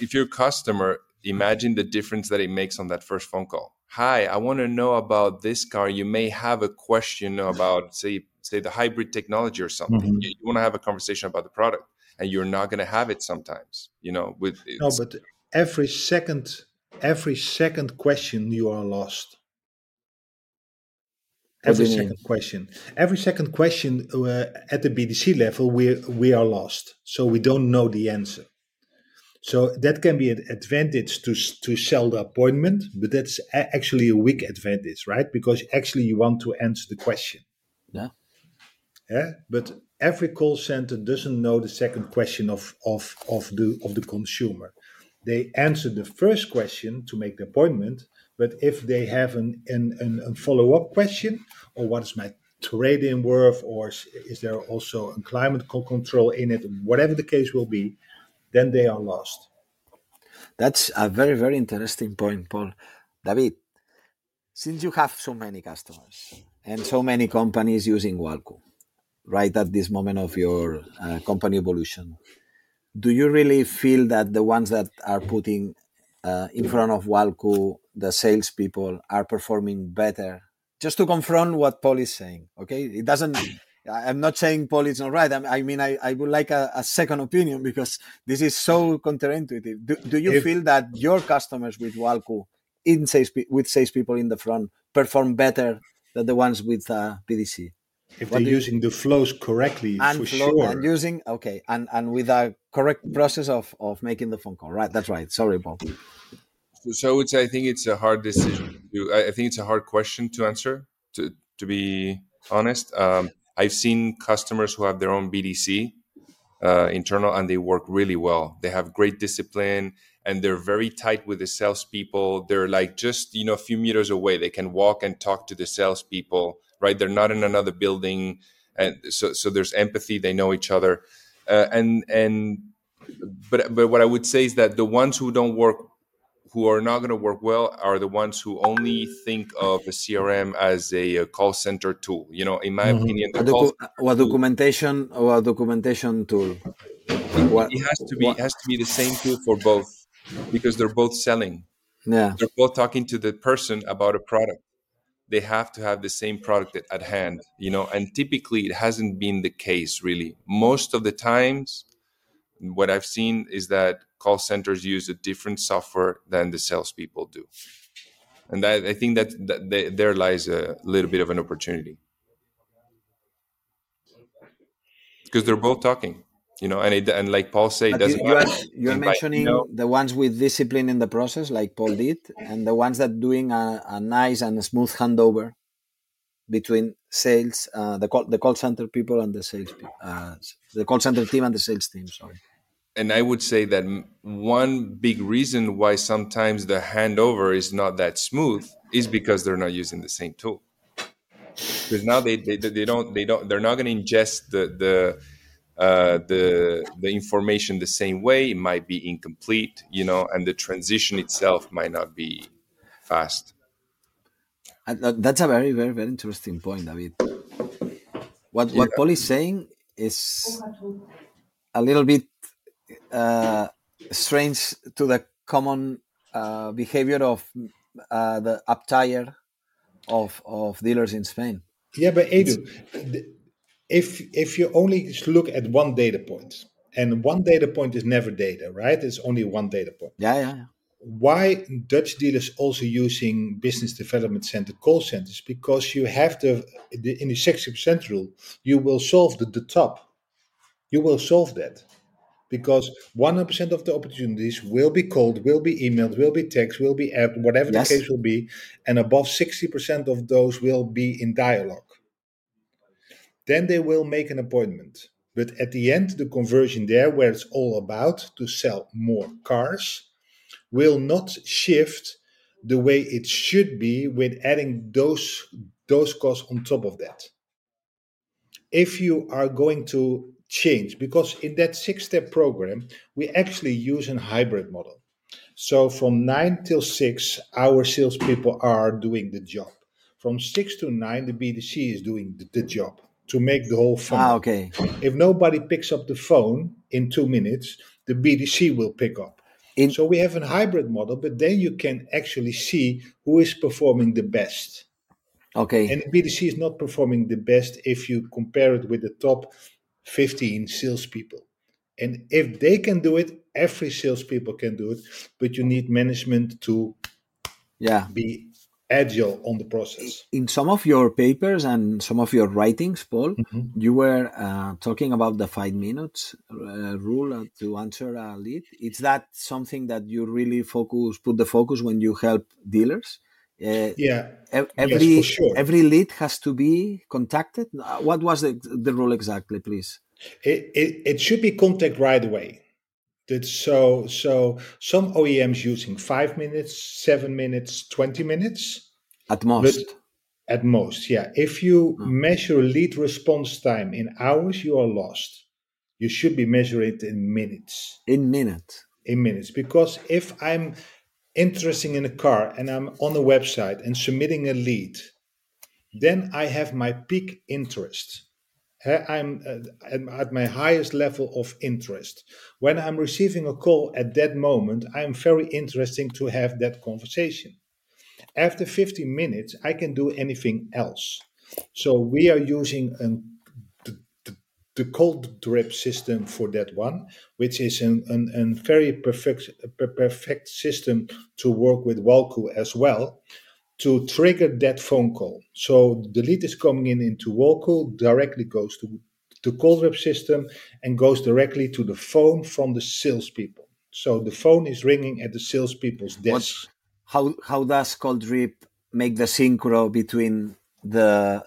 if you're a customer, imagine the difference that it makes on that first phone call. Hi, I want to know about this car. You may have a question about say say the hybrid technology or something. Mm-hmm. You, you want to have a conversation about the product, and you're not going to have it sometimes. You know, with no, but every second every second question you are lost every second question every second question uh, at the bdc level we we are lost so we don't know the answer So that can be an advantage to to sell the appointment, but that's actually a weak advantage, right? Because actually you want to answer the question. Yeah. Yeah. But every call center doesn't know the second question of of of the of the consumer. They answer the first question to make the appointment, but if they have an, an, an a follow up question, or what is my trade-in worth, or is there also a climate control in it, whatever the case will be, then they are lost. That's a very, very interesting point, Paul. David, since you have so many customers and so many companies using Walcu right at this moment of your uh, company evolution, do you really feel that the ones that are putting uh, in front of Walcu, the salespeople, are performing better? Just to confront what Paul is saying, okay? It doesn't I'm not saying Paul is not right. I, mean, I, I would like a, a, second opinion because this is so counterintuitive. Do, do you if, feel that your customers with Walcu, in sales, with salespeople in the front, perform better than the ones with uh, BDC? If what they're using you, the flows correctly, and for flow, sure. And using okay, and and with a correct process of of making the phone call. Right, that's right. Sorry, Paul. So I think it's a hard decision. To, I think it's a hard question to answer. To to be honest. Um, I've seen customers who have their own BDC uh, internal and they work really well. They have great discipline and they're very tight with the salespeople. They're like just you know a few meters away. They can walk and talk to the salespeople. Right? They're not in another building, and so so there's empathy. They know each other, uh, and and but but what I would say is that the ones who don't work who are not going to work well are the ones who only think of a CRM as a, a call center tool. You know, in my mm-hmm. opinion, the docu- what documentation or documentation tool? What, it has to be what? has to be the same tool for both because they're both selling. Yeah, they're both talking to the person about a product. They have to have the same product at, hand, you know. And typically, it hasn't been the case really. Most of the times, what I've seen is that call centers use a different software than the salespeople do, and I think that, that they, there lies a little bit of an opportunity because they're both talking, you know, and it, and like Paul said, doesn't you, are, you're mentioning you know, the ones with discipline in the process, like Paul did, and the ones that doing a, a nice and smooth handover between sales, uh, the call the call center people and the sales, uh, the call center team and the sales team. Sorry. And I would say that one big reason why sometimes the handover is not that smooth is because they're not using the same tool. Because now they, they, they don't they don't they're not going to ingest the the uh, the the information the same way. It might be incomplete, you know, and the transition itself might not be fast. That's a very, very, very interesting point, David. What yeah. what Paul is saying is a little bit uh, strange to the common uh, behavior of uh, the uptire of of dealers in Spain. Yeah, but Edu, if if you only look at one data point, and one data point is never data, right? It's only one data point. Yeah, yeah, yeah why Dutch dealers also using business development center call centers because you have the, the in the 60% rule you will solve the, the top you will solve that because 100% of the opportunities will be called will be emailed will be text will be app whatever yes. the case will be and above 60% of those will be in dialogue then they will make an appointment. But at the end the conversion there where it's all about to sell more cars will not shift the way it should be with adding those those costs on top of that. If you are going to change because in that six step program we actually use a hybrid model. So from 9 till 6 our salespeople are doing the job. From 6 to 9 the bdc is doing the, the job to make the whole phone ah, okay if nobody picks up the phone in two minutes the bdc will pick up in, so we have a hybrid model, but then you can actually see who is performing the best. Okay. And the BDC is not performing the best if you compare it with the top 15 salespeople. And if they can do it, every salespeople can do it, but you need management to yeah. be agile on the process. In some of your papers and some of your writings, Paul, Mm-hmm. you were uh, talking about the five minutes uh, rule uh, to answer a lead. Is that something that you really focus, put the focus when you help dealers? Uh, Yeah, ev- every for sure. every lead has to be contacted. Uh, What was the the rule exactly, please? it, it, it should be contact right away. That's so so some OEMs using five minutes, seven minutes, twenty minutes At most. at most. Yeah. If you measure lead response time in hours, you are lost. You should be measuring it in minutes. in minutes. In minutes. Because if I'm interested in a car and I'm on a website and submitting a lead, then I have my peak interest. I'm uh, at- at my highest level of interest. When I'm receiving a call at that moment, I'm very interesting to have that conversation. After 15 minutes, I can do anything else. So we are using an, the, the, the Calldrip system for that one, which is an, an, an very perfect, perfect system to work with Walcu as well to trigger that phone call. So the lead is coming in into Walcu, directly goes to the Calldrip system and goes directly to the phone from the salespeople. So the phone is ringing at the salespeople's desk. How how does Calldrip make the synchro between the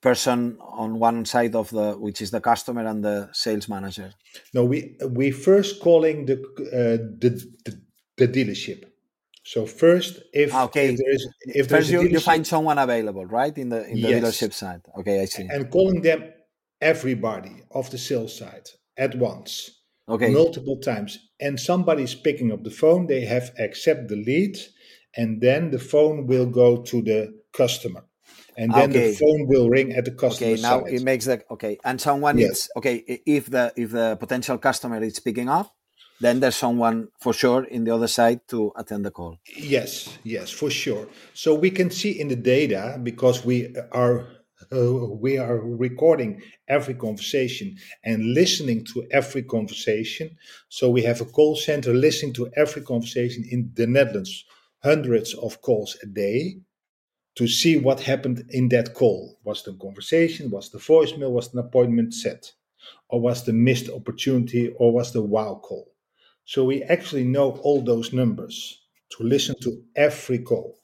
person on one side of the which is the customer and the sales manager? No, we we first calling the uh, the, the the dealership. So first, if, Ah, okay. if there is if First, there's you, you find someone available, right, in the in the Yes. dealership side. Okay, I see. and calling them everybody of the sales side at once. Okay, multiple times and somebody's picking up the phone they have accept the lead and then the phone will go to the customer and then Okay. the phone will ring at the customer okay. Now side it makes the okay, and someone Yes. is okay. If the if the potential customer is picking up, then there's someone for sure in the other side to attend the call. yes yes for sure so we can see in the data because we are uh, we are recording every conversation and listening to every conversation so we have a call center listening to every conversation in the netherlands hundreds of calls a day to see what happened in that call. Was the conversation, was the voicemail, was an appointment set, or was the missed opportunity, or was the wow call? So we actually know all those numbers to listen to every call.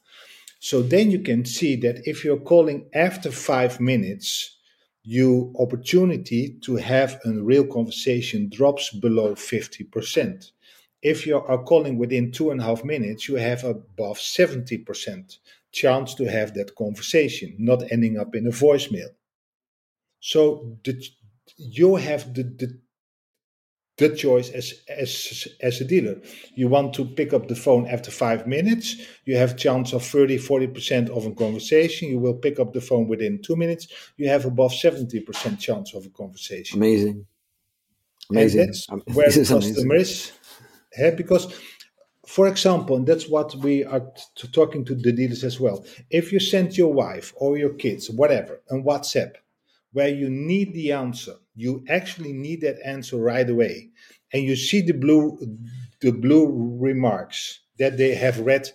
So then you can see that if you're calling after five minutes, your opportunity to have a real conversation drops below 50%. If you are calling within two and a half minutes, you have above 70% chance to have that conversation, not ending up in a voicemail. So the, you have the, the the choice as as as a dealer. You want to pick up the phone after five minutes. You have chance of 30, 40% of a conversation. You will pick up the phone within two minutes. You have above 70% chance of a conversation. Amazing, amazing. And that's where the is amazing. customer is. Because, for example, and that's what we are t- talking to the dealers as well. If you send your wife or your kids, whatever, on WhatsApp, where you need the answer, you actually need that answer right away, and you see the blue, the blue remarks that they have read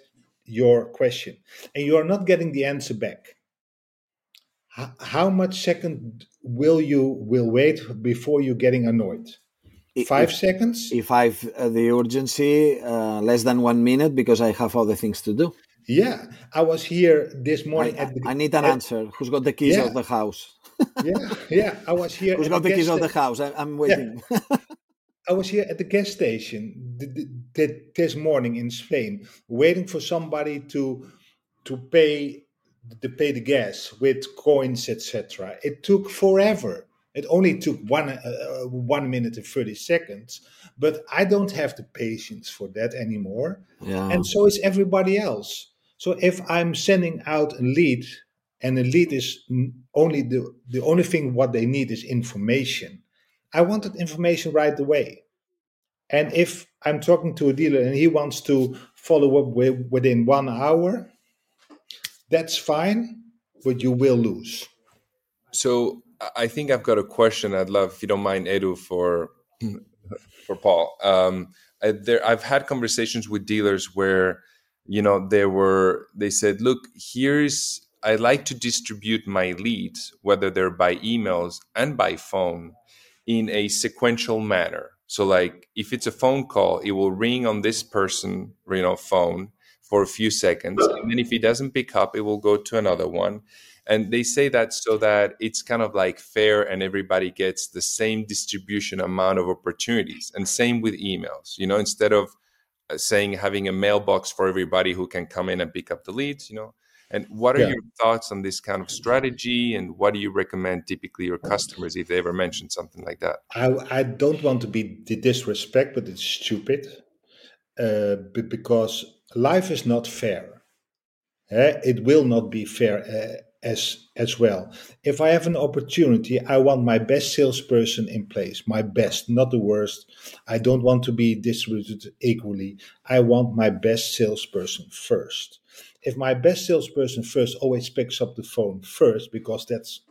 your question, and you are not getting the answer back. How much second will you will wait before you getting annoyed? Five if- seconds? if I've uh, the urgency uh, less than one minute because I have other things to do. Yeah, I was here this morning I, at the. I need an at- answer. Who's got the keys Yeah. of the house? Yeah, yeah, I was here. Who's got the gas keys of the house? I, I'm waiting. I was here at the gas station th- th- this morning in Spain, waiting for somebody to to pay to pay the gas with coins, etc. It took forever. It only took one uh, one minute and thirty seconds, but I don't have the patience for that anymore. yeah. and so is everybody else. So if I'm sending out a lead, and a lead is only the the only thing what they need is information, I want that information right away. And if I'm talking to a dealer and he wants to follow up with, within one hour, that's fine, but you will lose. So I- think I've got a question. I'd love, if you don't mind, Edu, for for Paul. Um, I, there, I've had conversations with dealers where you know, there were they said, look, here's I like to distribute my leads, whether they're by emails and by phone, in a sequential manner. So, like if it's a phone call, it will ring on this person, you know, phone for a few seconds, and then if he doesn't pick up, it will go to another one. And they say that so that it's kind of like fair and everybody gets the same distribution amount of opportunities. And same with emails, you know, instead of uh, saying having a mailbox for everybody who can come in and pick up the leads, you know, and what are yeah. your thoughts on this kind of strategy? And what do you recommend typically your customers if they ever mention something like that? I, I don't want to be disrespect, but it's stupid uh, because life is not fair. Uh, it will not be fair uh, as as well. If I have an opportunity, I want my best salesperson in place, my best, not the worst. I don't want to be distributed equally. I want my best salesperson first if my best salesperson first always picks up the phone first, because that's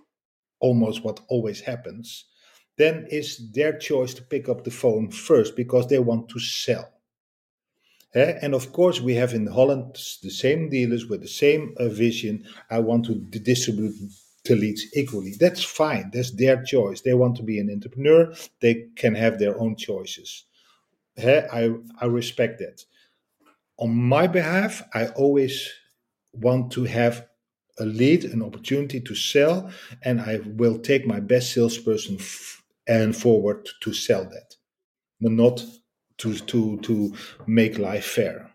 almost what always happens, then it's their choice to pick up the phone first because they want to sell. And of course, we have in Holland the same dealers with the same uh, vision. I want to distribute the leads equally. That's fine. That's their choice. They want to be an entrepreneur. They can have their own choices. I, I respect that. On my behalf, I always want to have a lead, an opportunity to sell, and I will take my best salesperson f- and forward to sell that, but not to to to make life fair.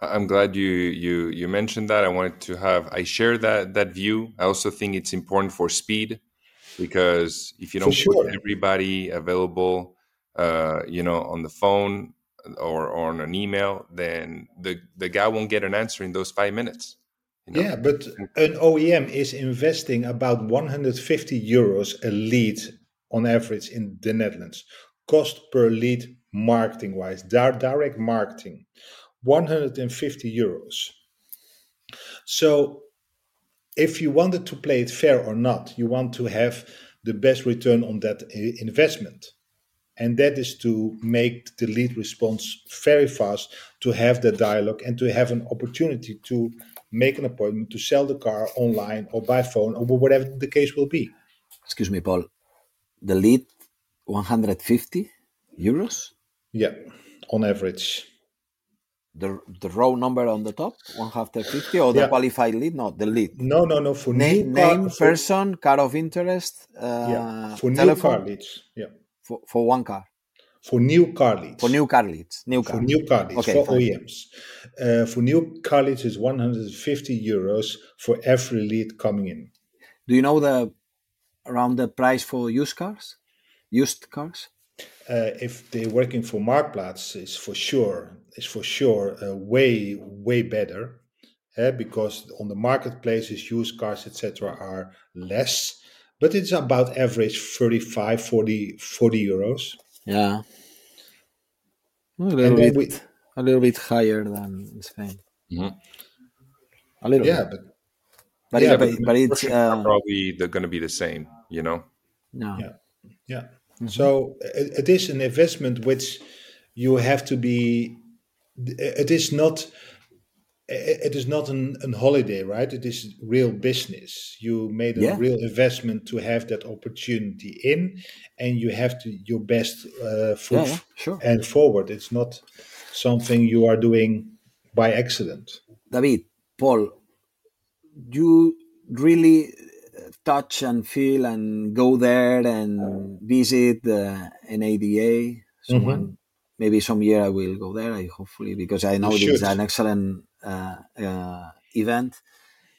I'm glad you you you mentioned that. I wanted to have I share that that view. I also think it's important for speed because if you don't sure. put everybody available, uh, you know, on the phone or, or on an email, then the the guy won't get an answer in those five minutes. You know? Yeah, but an OEM is investing about 150 euros a lead on average in the Netherlands. Cost per lead marketing wise, direct marketing, 150 euros. So if you wanted to play it fair or not, you want to have the best return on that uh, investment. And that is to make the lead response very fast, to have the dialogue, and to have an opportunity to make an appointment to sell the car online or by phone or whatever the case will be. Excuse me, Paul. The lead 150 euros? Yeah, on average. The the raw number on the top, one half 50, or the yeah. qualified lead? No, the lead. No, no, no. For name, name car, person, car of interest. Uh, yeah, for telephone, new car leads. Yeah. For, for one car for new car leads. For new car leads. New car. For new car leads, okay, for fine. OEMs. Uh, for new car leads is 150 euros for every lead coming in. Do you know the around the price for used cars? Used cars? Uh, if they're working for Marktplaats, it's for sure, it's for sure uh, way, way better. Uh, because on the marketplaces, used cars, etc., are less, but it's about average 35, 40, 40 euros. Yeah. A little bit, we, a little bit higher than Spain. Mm-hmm. A little. Yeah, bit. but but, yeah, but, but it's uh, probably they're going to be the same. You know. No. Yeah. Yeah. Mm-hmm. So it, it is an investment which you have to be. It is not it is not an, an holiday, right? It is real business. You made a yeah. real investment to have that opportunity in, and you have to your best uh, foot yeah, yeah, sure. and forward. It's not something you are doing by accident. David, Paul, you really touch and feel and go there and visit the NADA. Someone, mm-hmm. maybe some year I will go there. I hopefully because I know it's an excellent uh, uh, event.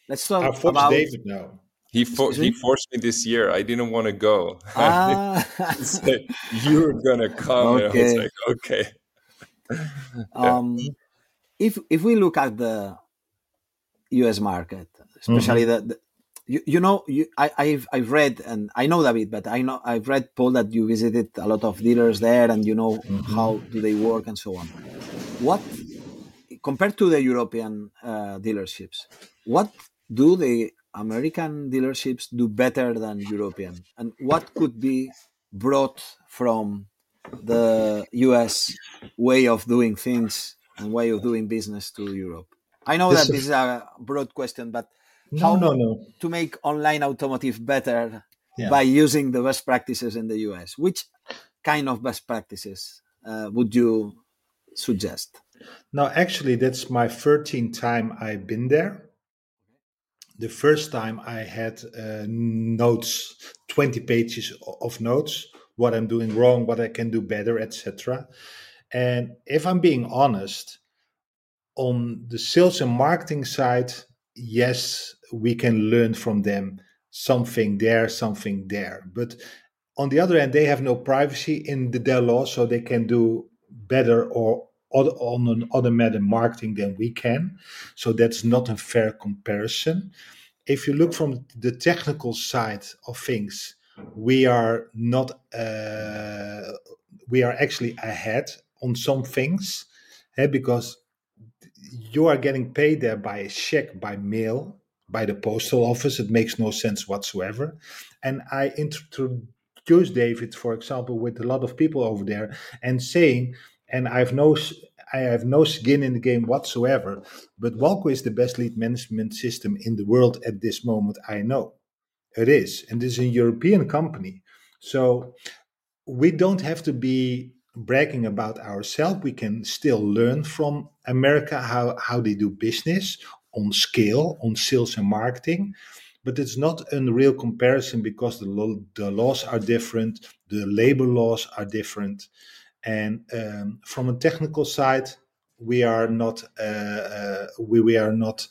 Let's talk about David now. He for, he forced me this year. I didn't want to go. Ah. said, You're gonna come. Okay. I was like, okay. um, if if we look at the U.S. market, especially mm-hmm. the, the, you, you know you, I, I've I've read and I know David, but I know I've read Paul that you visited a lot of dealers there and you know mm-hmm. how do they work and so on. What compared to the European uh, dealerships, what do the American dealerships do better than European, and what could be brought from the US way of doing things and way of doing business to Europe? I know This that is- this is a broad question, but No, how no, no. to make online automotive better Yeah. by using the best practices in the US? Which kind of best practices uh, would you suggest? No, actually, that's my 13th time I've been there. The first time I had uh, notes, 20 pages of notes, what I'm doing wrong, what I can do better, etc. And if I'm being honest, on the sales and marketing side, yes, we can learn from them something there, something there. But on the other hand, they have no privacy in the, their law, so they can do better or other, on an other matter marketing than we can. So that's not a fair comparison. If you look from the technical side of things, we are not. Uh, we are actually ahead on some things, eh, because you are getting paid there by a check by mail by the postal office. It makes no sense whatsoever. And i introduced david for example with a lot of people over there and saying and i've no s- i have no skin in the game whatsoever but Walcu is the best lead management system in the world at this moment i know. It is and this is a european company. So we don't have to be bragging about ourselves. We can still learn from America how, how they do business on scale, on sales and marketing. But it's not a real comparison because the, law, the laws are different, the labor laws are different. And um, from a technical side, we are not, uh, uh, we, we are not,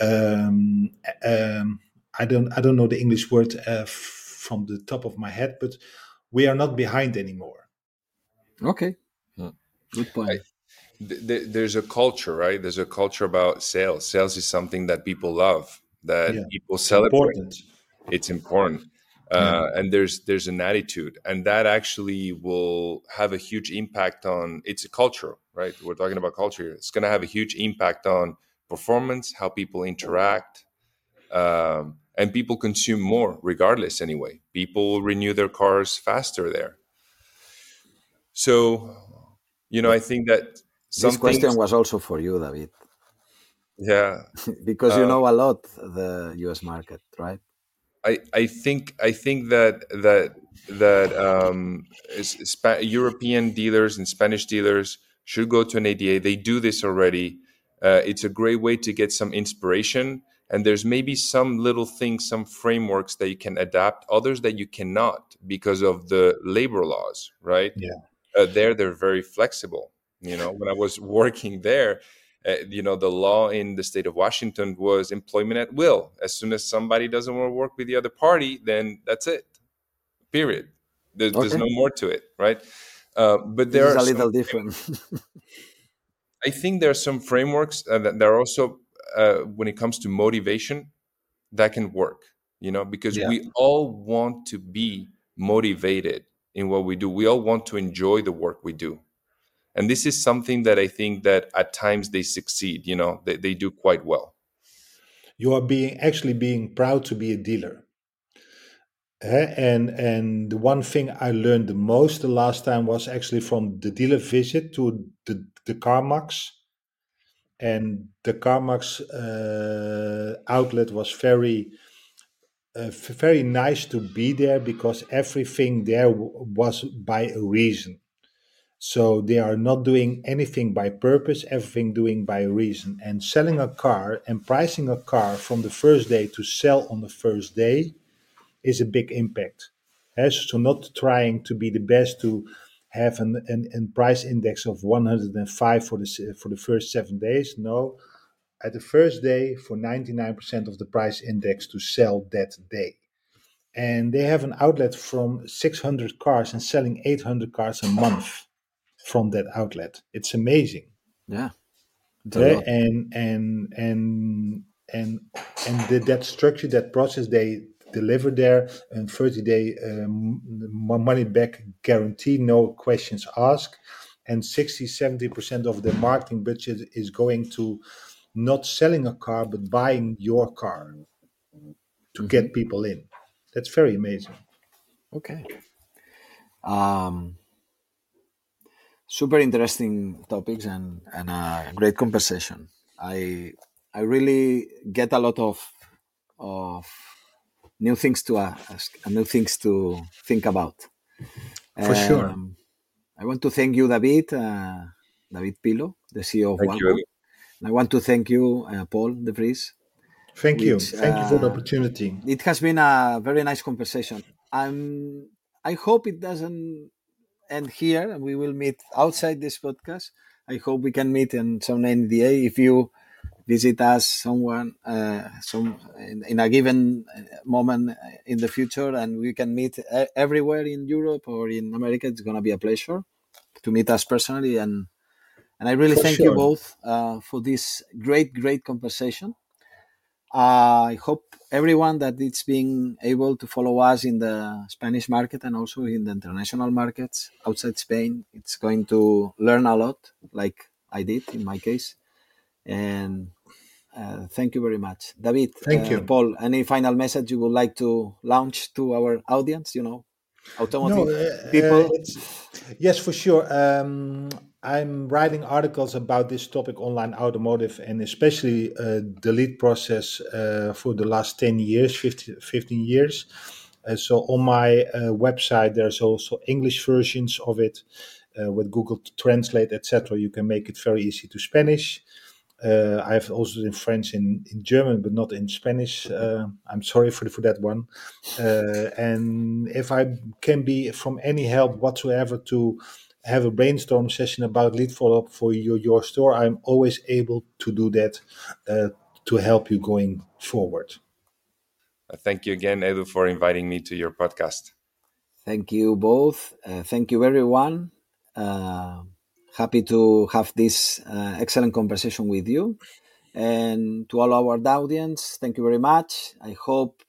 um, um, I don't, I don't know the English word uh, from the top of my head, but we are not behind anymore. Okay. Yeah. Good point. I- th- th- there's a culture, right? There's a culture about sales. Sales is something that people love, that Yeah. people celebrate. Important. It's important. Uh, and there's there's an attitude, and that actually will have a huge impact on. It's a culture, right? We're talking about culture. It's going to have a huge impact on performance, how people interact, um, and people consume more, regardless. Anyway, people renew their cars faster there. So, you know, I think that some this question things- was also for you, David, yeah, because you Uh, know a lot the US market, right? I, I think I think that that that um, European dealers and Spanish dealers should go to an ADA. They do this already. Uh, it's a great way to get some inspiration. And there's maybe some little things, some frameworks that you can adapt, others that you cannot because of the labor laws, right? Yeah. Uh, there, they're very flexible. You know, when I was working there, uh, you know, the law in the state of Washington was employment at will. As soon as somebody doesn't want to work with the other party, then that's it. Period. There's, there's no more to it, right? Uh, but there is are a little different. I think there are some frameworks uh, that are also uh, when it comes to motivation that can work. You know, because Yeah. we all want to be motivated in what we do. We all want to enjoy the work we do, and this is something that I think that at times they succeed. You know, they, they do quite well. You are being actually being proud to be a dealer. Eh, And and the one thing I learned the most the last time was actually from the dealer visit to the the CarMax, and the CarMax uh, outlet was very uh, very nice to be there because everything there was by a reason. So they are not doing anything by purpose, everything doing by reason. And selling a car and pricing a car from the first day to sell on the first day is a big impact. Eh, so not trying to be the best to have an, an, an price index of 105 for the for the first seven days. No, at the first day for 99% of the price index to sell that day. And they have an outlet from 600 cars and selling 800 cars a month from that outlet. It's amazing. yeah. And and and and and the, that structure, that process, they deliver there a 30 day um, money back guarantee, no questions asked, and 60 70 percent of the marketing budget is going to not selling a car but buying your car to get people in. That's very amazing. Okay. Um, super interesting topics and, and a great conversation. I I really get a lot of of new things to ask, new things to think about. For um, sure. I want to thank you, David, uh, David Pilo, the CEO of Thank Walcu. you. I want to thank you, uh, Paul De Vries. Thank you. which, Thank you for the uh, opportunity. It has been a very nice conversation. I'm. I hope it doesn't end here, and we will meet outside this podcast. I hope we can meet in some NDA if you visit us someone uh, some in, in a given moment in the future and we can meet e- everywhere in Europe or in America it's going to be a pleasure to meet us personally and and I really For thank you both uh, for this great great conversation uh, I hope everyone that it's being able to follow us in the Spanish market and also in the international markets outside Spain it's going to learn a lot like I did in my case and uh, thank you very much, David. Thank uh, you. Paul. Any final message you would like to launch to our audience? You know, automotive uh, people. uh, yes, for sure. Um, I'm writing articles about this topic, online automotive, and especially uh, the lead process uh, for the last 10 years, 15, 15 years. Uh, so on my uh, website, there's also English versions of it uh, with Google Translate, etc. You can make it very easy to Spanish. Uh, I have also in French and in German, but not in Spanish. I'm sorry for for that one. And if I can be from any help whatsoever to have a brainstorm session about lead follow up for your, your store, I'm always able to do that uh, to help you going forward. Uh, Thank you again, Edu, for inviting me to your podcast. Thank you both. Uh, thank you, everyone. Uh, happy to have this uh, excellent conversation with you. And to all our audience, thank you very much. I hope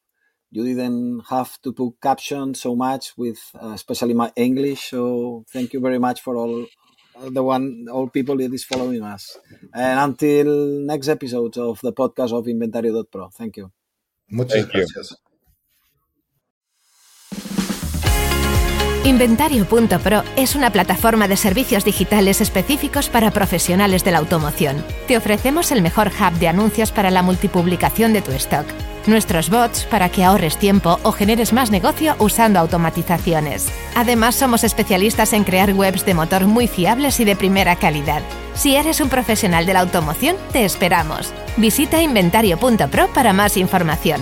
you didn't have to put captions so much with, uh, especially my English. So thank you very much for all the one, all people that is following us. And until next episode of the podcast of Inventario.pro. Thank you. Muchas Thank you. gracias. Inventario.pro es una plataforma de servicios digitales específicos para profesionales de la automoción. Te ofrecemos el mejor hub de anuncios para la multipublicación de tu stock. Nuestros bots para que ahorres tiempo o generes más negocio usando automatizaciones. Además, somos especialistas en crear webs de motor muy fiables y de primera calidad. Si eres un profesional de la automoción, te esperamos. Visita inventario.pro para más información.